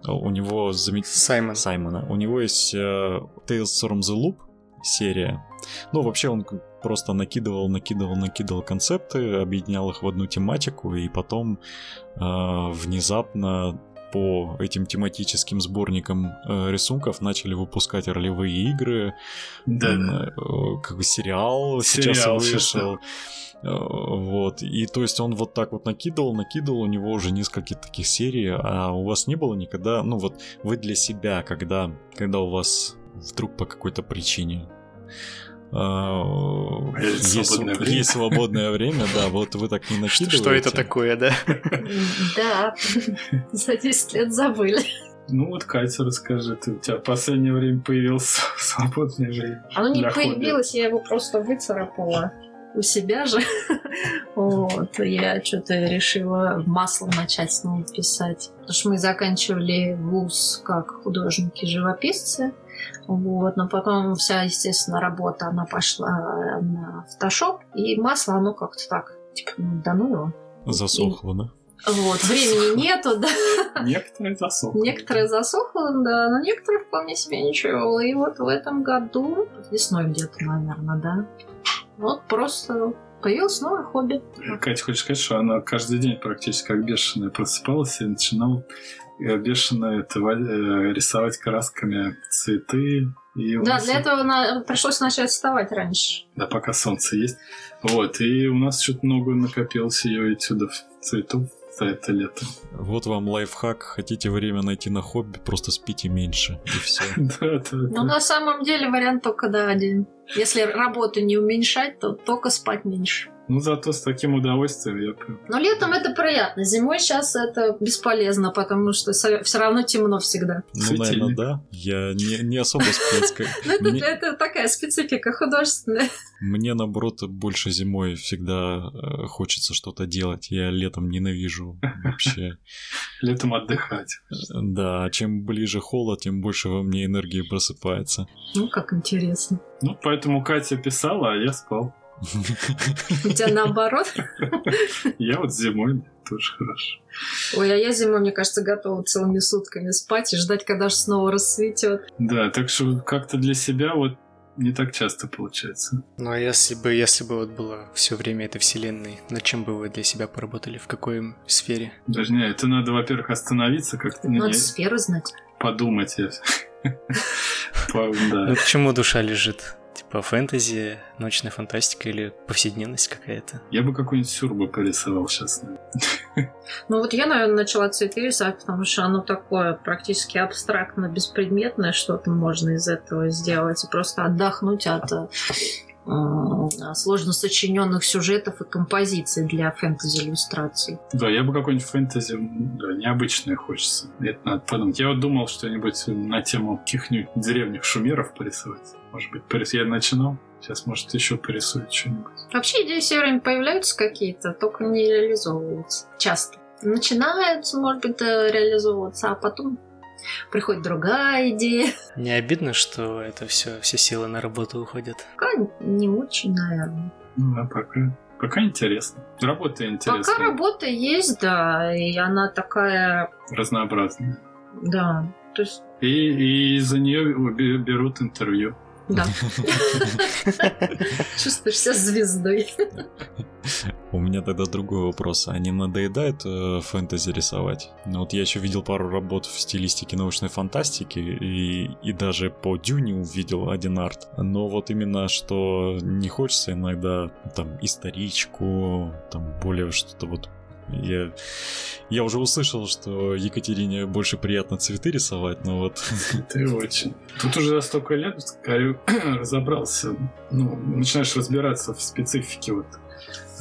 У него замечательный... Саймон. Саймона. У него есть э, Tales from the Loop серия. Ну, вообще он просто накидывал, накидывал, накидывал концепты, объединял их в одну тематику, и потом э, внезапно по этим тематическим сборникам э, рисунков начали выпускать ролевые игры, Да, да. э, как бы сериал, сейчас Сериал сейчас, вышел. Э, Вот. И то есть он вот так вот накидывал, накидывал, у него уже несколько таких серий, а у вас не было никогда, ну вот вы для себя, когда, когда у вас вдруг по какой-то причине Есть есть, свободное время. есть свободное время, да, вот вы так не Что, накидываете. что это такое, да? Да. За 10 лет забыли. Ну вот, Катя, расскажи, ты, у тебя в последнее время появилось [laughs] свободное время. Оно не появилось, я его просто выцарапала у себя же. [laughs] Вот, я что-то решила маслом начать снова писать. Потому что мы заканчивали вуз как художники-живописцы. Вот, но потом вся, естественно, работа, она пошла на фотошоп, и масло, оно как-то так, типа, ну, да ну его. Засохло, да? Вот, времени нету, да. Некоторые засохли. Некоторые засохло, да, но некоторые вполне себе ничего. И вот в этом году, весной где-то, наверное, да, вот просто появилось новое хобби. Катя, хочешь сказать, что она каждый день практически как бешеная просыпалась и начинала ва- э, рисовать красками цветы. И Да, нас- для этого на- пришлось начать вставать раньше. Да, пока солнце есть. Вот, и у нас что-то много накопилось ее этюдов цветов за это лето. Вот вам лайфхак. Хотите время найти на хобби, просто спите меньше. И все. [laughs] Да, да, Ну, на самом деле вариант только да, один. Если работу не уменьшать, то только спать меньше. Ну, зато с таким удовольствием я прям... Но летом это приятно. Зимой сейчас это бесполезно, потому что все равно темно всегда. Ну, наверное, Светильник. да. Я не, не особо спец. как- [laughs] Ну, это, такая специфика художественная. Мне, наоборот, больше зимой всегда э, хочется что-то делать. Я летом ненавижу вообще. [laughs] Летом отдыхать. Да, чем ближе холод, тем больше во мне энергии просыпается. Ну, как интересно. Ну, поэтому Катя писала, а я спал. У тебя наоборот? Я вот зимой тоже хорошо. Ой, а я зимой, мне кажется, готова целыми сутками спать и ждать, когда же снова рассветет. Да, так что как-то для себя вот не так часто получается. Ну а если бы, если бы вот было все время этой вселенной, над чем бы вы для себя поработали? В какой сфере? Даже не, это надо, во-первых, остановиться как-то, Надо сферу знать. подумать. Ну [laughs] [laughs] Да. почему душа лежит? Типа фэнтези, научная фантастика или повседневность какая-то? Я бы какой-нибудь сюр бы порисовал сейчас. Ну вот я, наверное, начала цветы рисовать, потому что оно такое практически абстрактно беспредметное, что-то можно из этого сделать и просто отдохнуть от э, сложно сочиненных сюжетов и композиций для фэнтези-иллюстраций. Да, я бы какой-нибудь фэнтези, да, необычное хочется. Это надо подумать. Я вот думал что-нибудь на тему каких-нибудь древних шумеров порисовать. Может быть, порис- я начинал. Сейчас, может, еще порисую что-нибудь. Вообще идеи все время появляются какие-то, только не реализовываются. Часто. Начинаются, может быть, э, реализовываться, а потом приходит другая идея. Не обидно, что это все, все силы на работу уходят? Пока не очень, наверное. Ну, а пока, пока интересно. Работа интересная, Пока работа есть, да, и она такая, разнообразная. да, то есть, И, и за нее берут интервью. Да. [laughs] Чувствуешь себя звездой. У меня тогда другой вопрос. А не надоедает э, фэнтези рисовать? Ну вот я еще видел пару работ в стилистике научной фантастики и, и даже по Дюне увидел один арт. Но вот именно что не хочется иногда там историчку, там более что-то вот я, я уже услышал, что Екатерине больше приятно цветы рисовать, но вот Ты очень. Тут уже за столько лет [clears throat] разобрался. Ну, начинаешь разбираться в специфике вот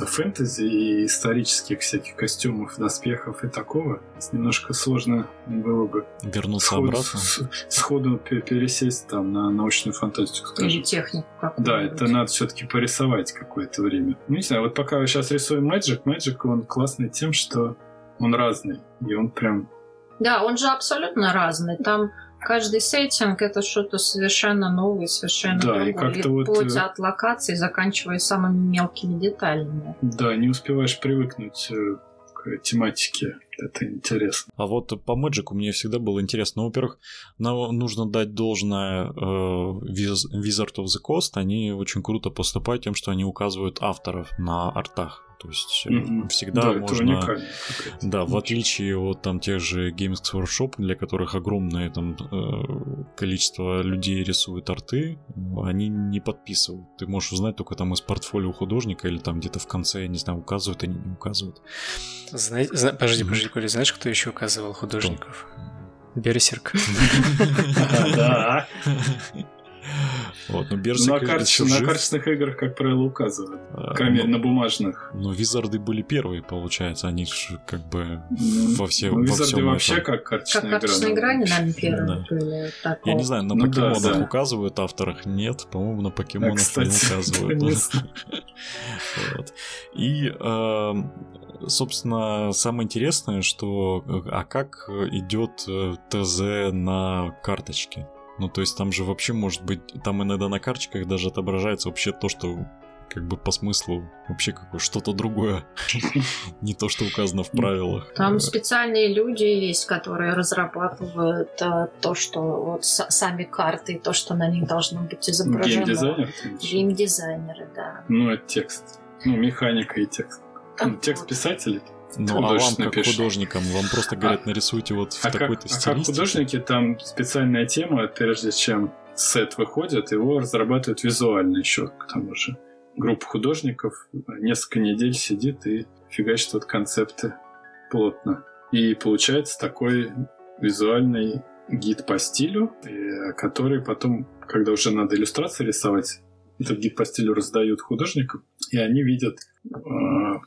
фэнтези и исторических всяких костюмов, доспехов и такого. Немножко сложно было бы вернулся сходу, обратно. с- сходу пе- пересесть там на научную фантастику, Или скажем. технику Да, какую-нибудь. это надо все-таки порисовать какое-то время. Ну, не знаю, вот пока я сейчас рисую Magic, Magic, он классный тем, что он разный. И он прям... Да, он же абсолютно разный. Там каждый сеттинг это что-то совершенно новое, совершенно Да, и другое. как-то вот, вплоть э, от локации, заканчивая самыми мелкими деталями. Да, не успеваешь привыкнуть э, к тематике. Это интересно. А вот по Мэджику мне всегда было интересно. Ну, во-первых, нужно дать должное э, Wiz- Wizard of the Coast. Они очень круто поступают тем, что они указывают авторов на артах. То есть Мгм. всегда да, можно... Да, в отличие от там тех же Games Workshop, для которых огромное там э, количество людей рисуют арты, они не подписывают. Ты можешь узнать только там из портфолио художника или там где-то в конце, я не знаю, указывают они не указывают. Знаете, зна- подожди, подожди, Коля, знаешь, кто еще указывал художников? Берсерк. Да. Вот, ну Берсик На карточ- на карточных играх, как правило, указывают. А, мере, ну, на бумажных. Ну, Визарды были первые, получается. Они же как бы Ну, во все, ну, во Визарды всем вообще этом. как Как карточная игра. карточные игра, они, наверное, первые Да. были. Так, Я не знаю, на Ну да, покемонах да. указывают авторах? Нет, по-моему, на покемонах не кстати, указывают. да, не знаю. Вот. И, эм, собственно, самое интересное, что э, а как идет э, ТЗ на карточке? Ну, то есть там же вообще может быть, там иногда на карточках даже отображается вообще то, что как бы по смыслу вообще как что-то другое, [laughs] не то, что указано в правилах. Там Э, специальные люди есть, которые разрабатывают э, то, что вот сами карты, то, что на них должно быть изображено. Геймдизайнер? ты имеешь в виду? Геймдизайнеры, да. Ну, это текст. Ну, механика и текст. Ну, текст писателей. Ну, а вам, как пишешь. художникам, вам просто говорят, нарисуйте вот в А такой-то а как стилистике. художники, там специальная тема, прежде чем сет выходит, его разрабатывают визуально еще, к тому же. Группа художников несколько недель сидит и фигачит вот концепты плотно. И получается такой визуальный гид по стилю, который потом, когда уже надо иллюстрации рисовать, этот гид по стилю раздают художникам, и они видят э,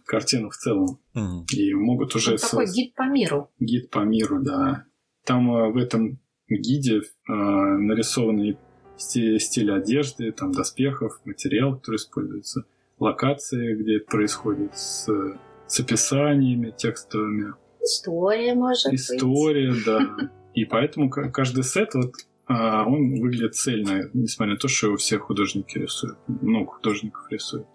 картину в целом. Мгм. И могут уже... Ну, такой со- гид по миру. Гид по миру, да. Там э, в этом гиде э, нарисованы стиль одежды, там доспехов, материал, который используется, локации, где это происходит, с, с описаниями текстовыми, История, может быть. история, да. И поэтому ка- каждый сет вот а, он выглядит цельно, несмотря на то, что его все художники рисуют, много художников рисуют.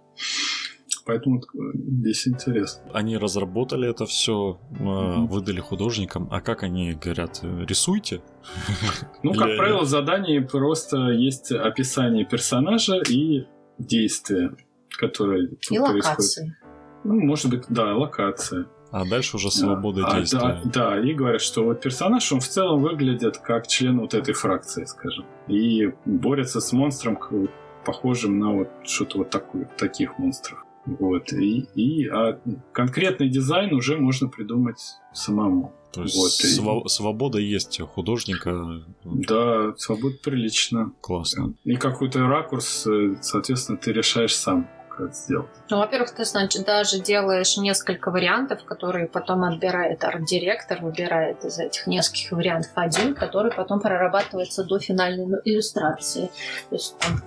Поэтому э, здесь интересно. Они разработали это все, Мгм. выдали художникам, а как они говорят, э, рисуйте? [laughs] Ну, как правило, в задании просто есть описание персонажа и действия, которые тут И происходят. локации. Ну, может быть, да, локация. А дальше уже свобода А, действия. Да, да, и говорят, что вот персонаж, он в целом выглядит как член вот этой фракции, скажем. И борется с монстром, к- похожим на вот что-то вот такое, таких монстров. Вот. И, и а конкретный дизайн уже можно придумать самому. То есть Вот, и- сва- свобода есть у художника. Да, свобода прилично. Классно. И какой-то ракурс, э, соответственно, ты решаешь сам, как сделать. Ну, во-первых, ты, значит, даже делаешь несколько вариантов, которые потом отбирает арт-директор, выбирает из этих нескольких вариантов один, который потом прорабатывается до финальной иллюстрации. То есть там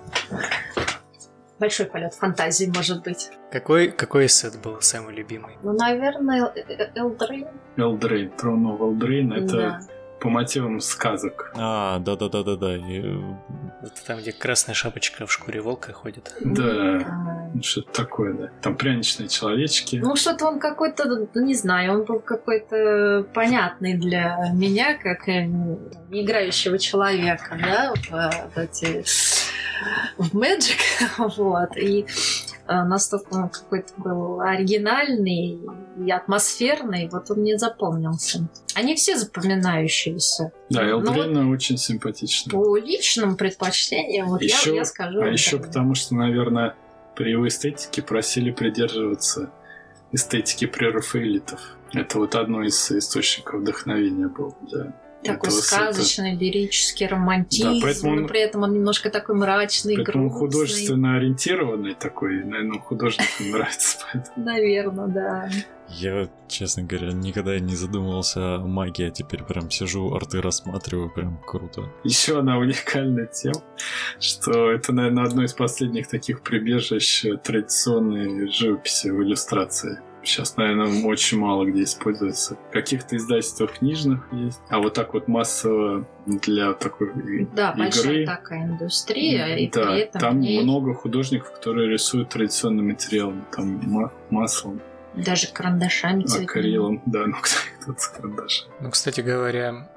большой полет фантазии может быть. Какой, какой сет был самый любимый? Ну, наверное, Элдрейн. Элдрейн, Throne of Eldraine, это Да. по мотивам сказок. А, да-да-да-да-да. И, э, Вот там, где красная шапочка в шкуре волка ходит. Да. Что-то такое, да. Там пряничные человечки. Ну, что-то он какой-то, ну, не знаю, он был какой-то понятный для меня, как э, играющего человека, да, в, в эти в Magic, [laughs] вот, и э, настолько он какой-то был оригинальный и атмосферный, вот он мне запомнился. Они все запоминающиеся. Да, Ну, Элдрейна очень симпатична. По личным предпочтениям, вот Ещё- я, я скажу. А еще потому, что, наверное, при его эстетике просили придерживаться эстетики прерафаэлитов. Это вот одно из источников вдохновения было для Такой сета. сказочный, лирический романтизм, Да, поэтому он- но при этом он немножко такой мрачный, Поэтому грустный. художественно ориентированный такой, наверное, художникам [laughs] нравится. поэтому. Наверное, да. я, честно говоря, никогда не задумывался о магии, а теперь прям сижу, арты рассматриваю, прям круто. Еще одна уникальная тема, что это, наверное, одно из последних таких прибежищ традиционной живописи в иллюстрации. Сейчас, наверное, очень мало где используется. В каких-то издательствах книжных есть. А вот так вот массово для такой Да, игры. большая такая индустрия, и да, при этом там ней много художников, которые рисуют традиционным материалом. Там ма- маслом, даже карандашами цветными. акрилом. Да, ну [laughs] кто-то с карандашем. Ну, кстати говоря,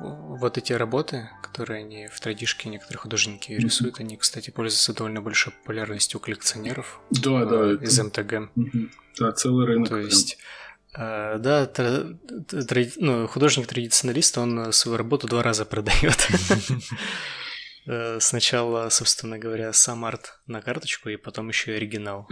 вот эти работы, которые они в традишке некоторые художники Мгм. рисуют, они, кстати, пользуются довольно большой популярностью у коллекционеров Да, э, да. это- из МТГ. Мгм. Да, целый рынок. То есть, э, да, тра- тради- ну, художник-традиционалист, он э, свою работу два раза продает. [laughs] Э, Сначала, собственно говоря, сам арт на карточку, и потом еще и оригинал,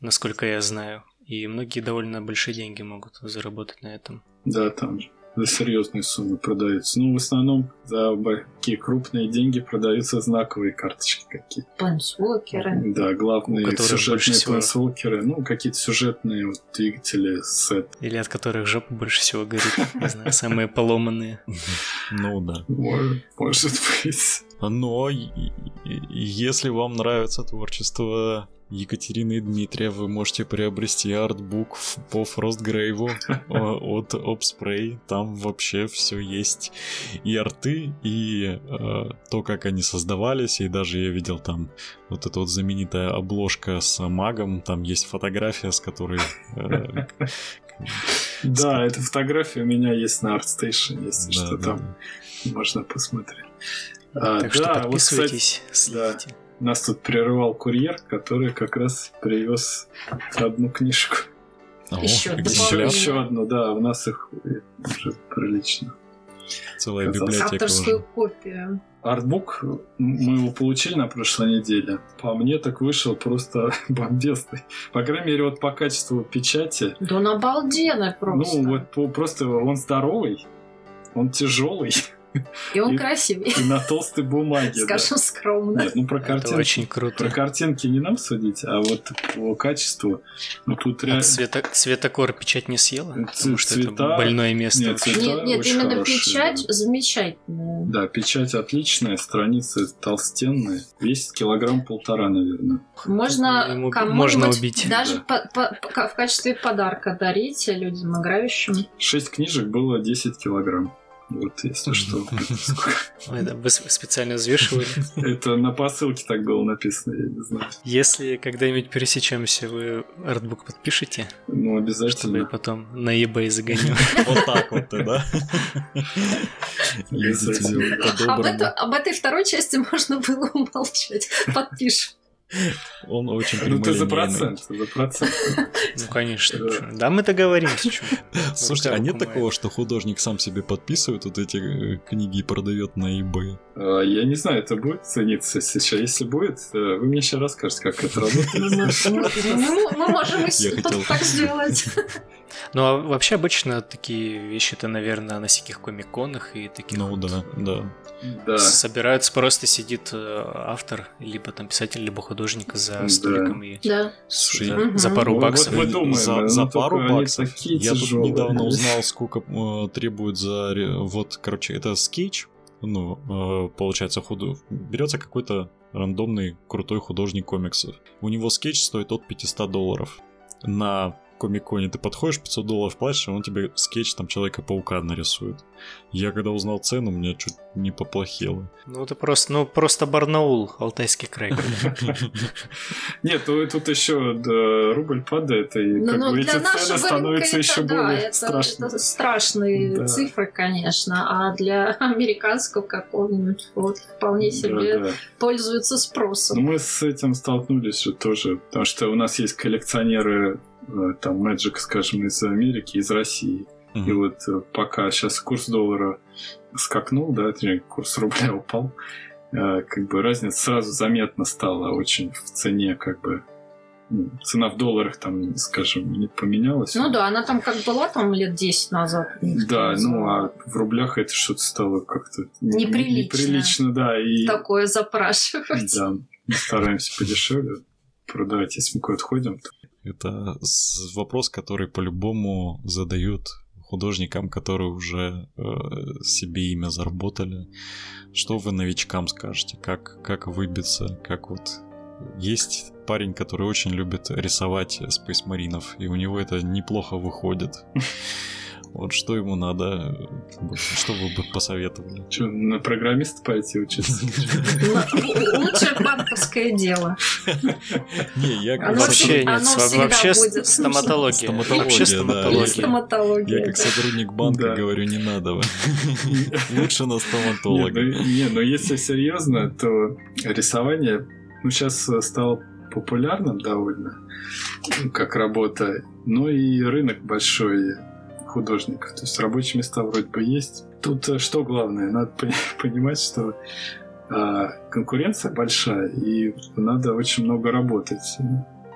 насколько я знаю. И многие довольно большие деньги могут заработать на этом. Да, там за серьезные суммы продаются. Ну, в основном за такие крупные деньги продаются знаковые карточки какие-то. Плейнсвокеры. Да, главные сюжетные всего- ну, какие-то сюжетные вот, двигатели, сет. Или от которых жопа больше всего горит. Не знаю, самые поломанные. Ну да. Может, быть. Но если вам нравится творчество Екатерины и Дмитрия, вы можете приобрести артбук по Фростгрейву о- [laughs] от Obspray. Там вообще все есть. И арты, и э, то, как они создавались. И даже я видел там вот эта вот знаменитая обложка с магом. Там есть фотография, с которой... э, [laughs] Да, эта фотография у меня есть на ArtStation, если да, что да. там можно посмотреть. А, Так что да, вот, кстати, подписывайтесь, следите. Нас тут прерывал курьер, который как раз привез одну книжку. О. Еще, еще одну, да, у нас их уже прилично. Целая Оказалось. библиотека Авторскую уже. копию. артбук, мы его получили на прошлой неделе. По мне так вышел просто [laughs] бомбезный. По крайней мере, вот по качеству печати. Да он обалденный просто. Ну, вот по- просто он здоровый, он тяжелый [laughs] И он и- красивый, и на толстой бумаге. да. скажем скромно. Нет, ну про Это картинки. очень Про круто. картинки не нам судить, а вот по качеству, ну тут А реально... цвета, цветокор печать не съела? Ц- Потому что это цвета- больное место. Нет, цвета- Нет, нет, очень именно хороший, печать да. замечательная. Да, печать отличная, страницы толстенные. Весит килограмм полтора, наверное. Можно Ему кому-нибудь можно убить. даже Да. по- по- по- в качестве подарка дарить людям играющим. Шесть книжек было 10 килограмм. Вот, если что. Вы специально взвешивали. Это на посылке так было написано, я не знаю. Если когда-нибудь пересечемся, вы артбук подпишите, Ну, чтобы я обязательно. потом на eBay загоню. Вот так вот, да? Об этой второй части можно было умолчать. Подпишем. Он очень Ну, ты за процент, за процент. Ну, конечно. Да. мы договоримся. Слушайте, а нет такого, что художник сам себе подписывает вот эти э, книги и продает на eBay? А, Я не знаю, это будет цениться сейчас. Если будет, э, вы мне еще расскажете, как это работает. Мы, [laughs] мы- мы можем и с- Я хотел- так сделать. [laughs] Ну, а вообще обычно такие вещи-то, наверное, на всяких комиконах и таких Ну вот да, да. Да. собираются, просто сидит э, автор, либо там писатель, либо художник за Да. столиком и Да. Слушай, за, за пару баксов. вот мы думаем, за, ну, за пару баксов. такие Я тут тяжелые. недавно узнал, сколько э, требуют за... Вот, короче, это скетч. Ну, э, получается, худу... берется какой-то рандомный крутой художник комиксов. У него скетч стоит от 500 долларов. На комиконе ты подходишь, 500 долларов платишь, и он тебе скетч там Человека-паука нарисует. Я когда узнал цену, мне чуть не поплохело. Ну, это просто, ну, просто Барнаул, Алтайский край. [laughs] Нет, ну, тут еще рубль падает, и Ну, как ну, бы эти цены становятся еще более страшными. страшные цифры, конечно, а для [laughs] американского какого-нибудь вот вполне себе пользуются спросом. мы с этим столкнулись же тоже, потому что у нас есть коллекционеры там Magic, скажем, из Америки, из России. И Мгм. вот э, пока сейчас курс доллара скакнул, да, курс рубля [laughs] упал, э, как бы разница сразу заметно стала очень в цене, как бы ну, цена в долларах там, скажем, не поменялась. Ну да, она там как была там лет 10 назад. Да, ну а в рублях это что-то стало как-то не- Неприлично. неприлично, да, и Такое запрашивать. да, мы стараемся подешевле продавать, если мы куда-то ходим. То- Это вопрос, который по-любому задают художникам, которые уже э, себе имя заработали. Что вы новичкам скажете? Как, как выбиться? Как вот... Есть парень, который очень любит рисовать Space и у него это неплохо выходит. [laughs] Вот что ему надо, что вы бы посоветовали? Что, на программиста пойти учиться? Л- Лучше банковское дело. Не, я Вообще нет, вообще стоматология. Стоматология, Вообще стоматология. Я как сотрудник банка говорю, не надо. [laughs] Лучше на Не, стоматолога. ну, не, ну если серьезно, то рисование, ну сейчас стало популярным довольно, ну, как работа, но и рынок большой художников, то есть рабочие места вроде бы есть. Тут э, что главное, надо пони- [laughs] понимать, что а, конкуренция большая, и надо очень много работать,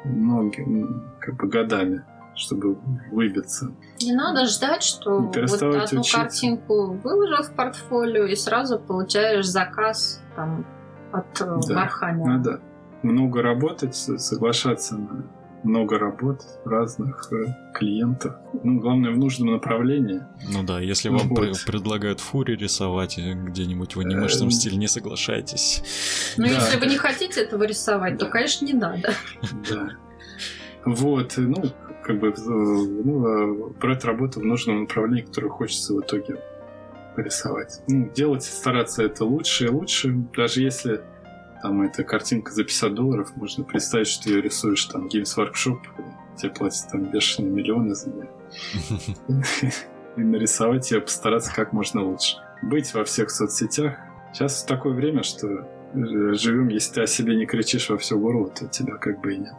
многим, как бы годами, чтобы выбиться. Не надо ждать, что вот одну учиться. картинку выложил в портфолио и сразу получаешь заказ там, от э, Да. Warhammer а. Надо много работать, соглашаться на много работ разных э, клиентов. Ну, главное, в нужном направлении. Ну да, если вам вот. пре- предлагают фури рисовать э, где-нибудь в анимешном Эм. стиле, не соглашайтесь. Ну, Да. если вы не хотите этого рисовать, то, конечно, не надо. Да. Вот, и, ну, как бы, э, ну, э, брать работу в нужном направлении, которое хочется в итоге рисовать. Ну, делать, стараться это лучше и лучше, даже если там эта картинка за 50 долларов, можно представить, что ты ее рисуешь там Games Workshop, тебе платят там бешеные миллионы за нее. [laughs] и нарисовать ее, постараться как можно лучше. Быть во всех соцсетях. Сейчас такое время, что э, живем, если ты о себе не кричишь во все горло, то тебя как бы и нет.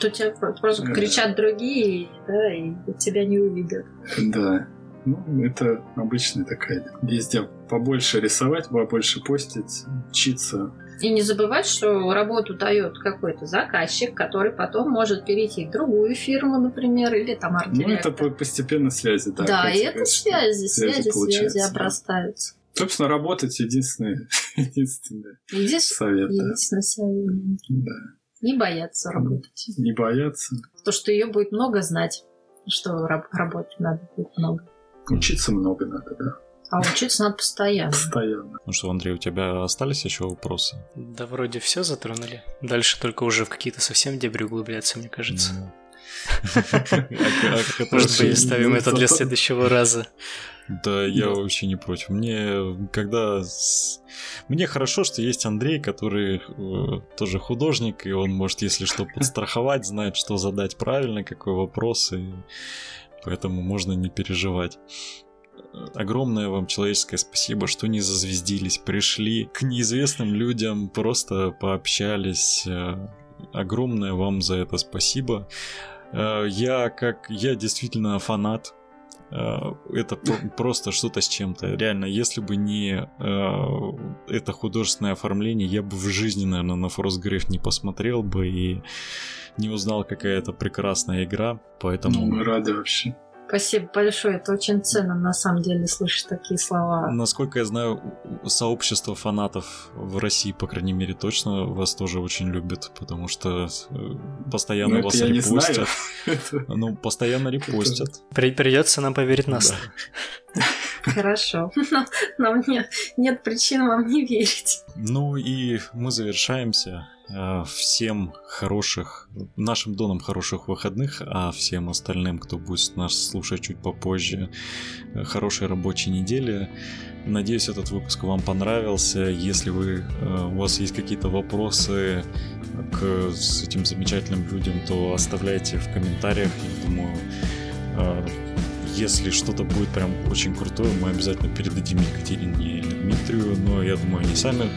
То тебя про- просто кричат другие, да, и тебя не увидят. Да. Ну, это обычная такая. Везде побольше рисовать, побольше постить, учиться. И не забывать, что работу дает какой-то заказчик, который потом может перейти в другую фирму, например, или там арт Ну, это постепенно связи, да. Да, и это связи, связи, связи обрастаются. Собственно, работать единственный, [laughs] единственный Единственный совет. да. Единственный совет. Да. Не бояться работать. Не бояться. То, что ее будет много знать, что раб- работать надо будет много. Учиться много надо, да. А учиться надо постоянно. Постоянно. Ну что, Андрей, у тебя остались еще вопросы? Да вроде все затронули. Дальше только уже в какие-то совсем дебри углубляться, мне кажется. Ну. А- а- Может быть, оставим это для следующего раза. Да, я вообще не против. Мне когда... Мне хорошо, что есть Андрей, который э, тоже художник, и он может, если что, подстраховать, знает, что задать правильно, какой вопрос, и поэтому можно не переживать. Огромное вам человеческое спасибо, что не зазвездились, пришли к неизвестным людям, просто пообщались. Э, Огромное вам за это спасибо. Э, Я как... Я действительно фанат Э, это про- просто что-то с чем-то. Реально, если бы не это художественное оформление, я бы в жизни, наверное, на Frostgrave не посмотрел бы и не узнал, какая это прекрасная игра. Ну, Поэтому, мы рады вообще. Спасибо большое. Это очень ценно, на самом деле, слышать такие слова. насколько я знаю, сообщество фанатов в России, по крайней мере, точно вас тоже очень любит, потому что э, постоянно Ну, вас репостят. [laughs] Ну, постоянно репостят. При- Придется нам поверить на слово. [laughs] [laughs] Хорошо. Нам, нам нет, нет причин вам не верить. Ну и мы завершаемся. Э, Всем хороших, нашим донам хороших выходных, а всем остальным, кто будет нас слушать чуть попозже, э, хорошей рабочей недели. Надеюсь, этот выпуск вам понравился. Если вы, э, у вас есть какие-то вопросы к с этим замечательным людям, то оставляйте в комментариях. Я думаю, если что-то будет прям очень крутое, мы обязательно передадим Екатерине или Дмитрию, но я думаю, они сами,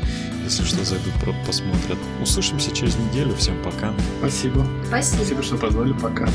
если что, зайдут, про- посмотрят. Услышимся через неделю. Всем пока. Спасибо. Спасибо. Спасибо, что позвали. Пока.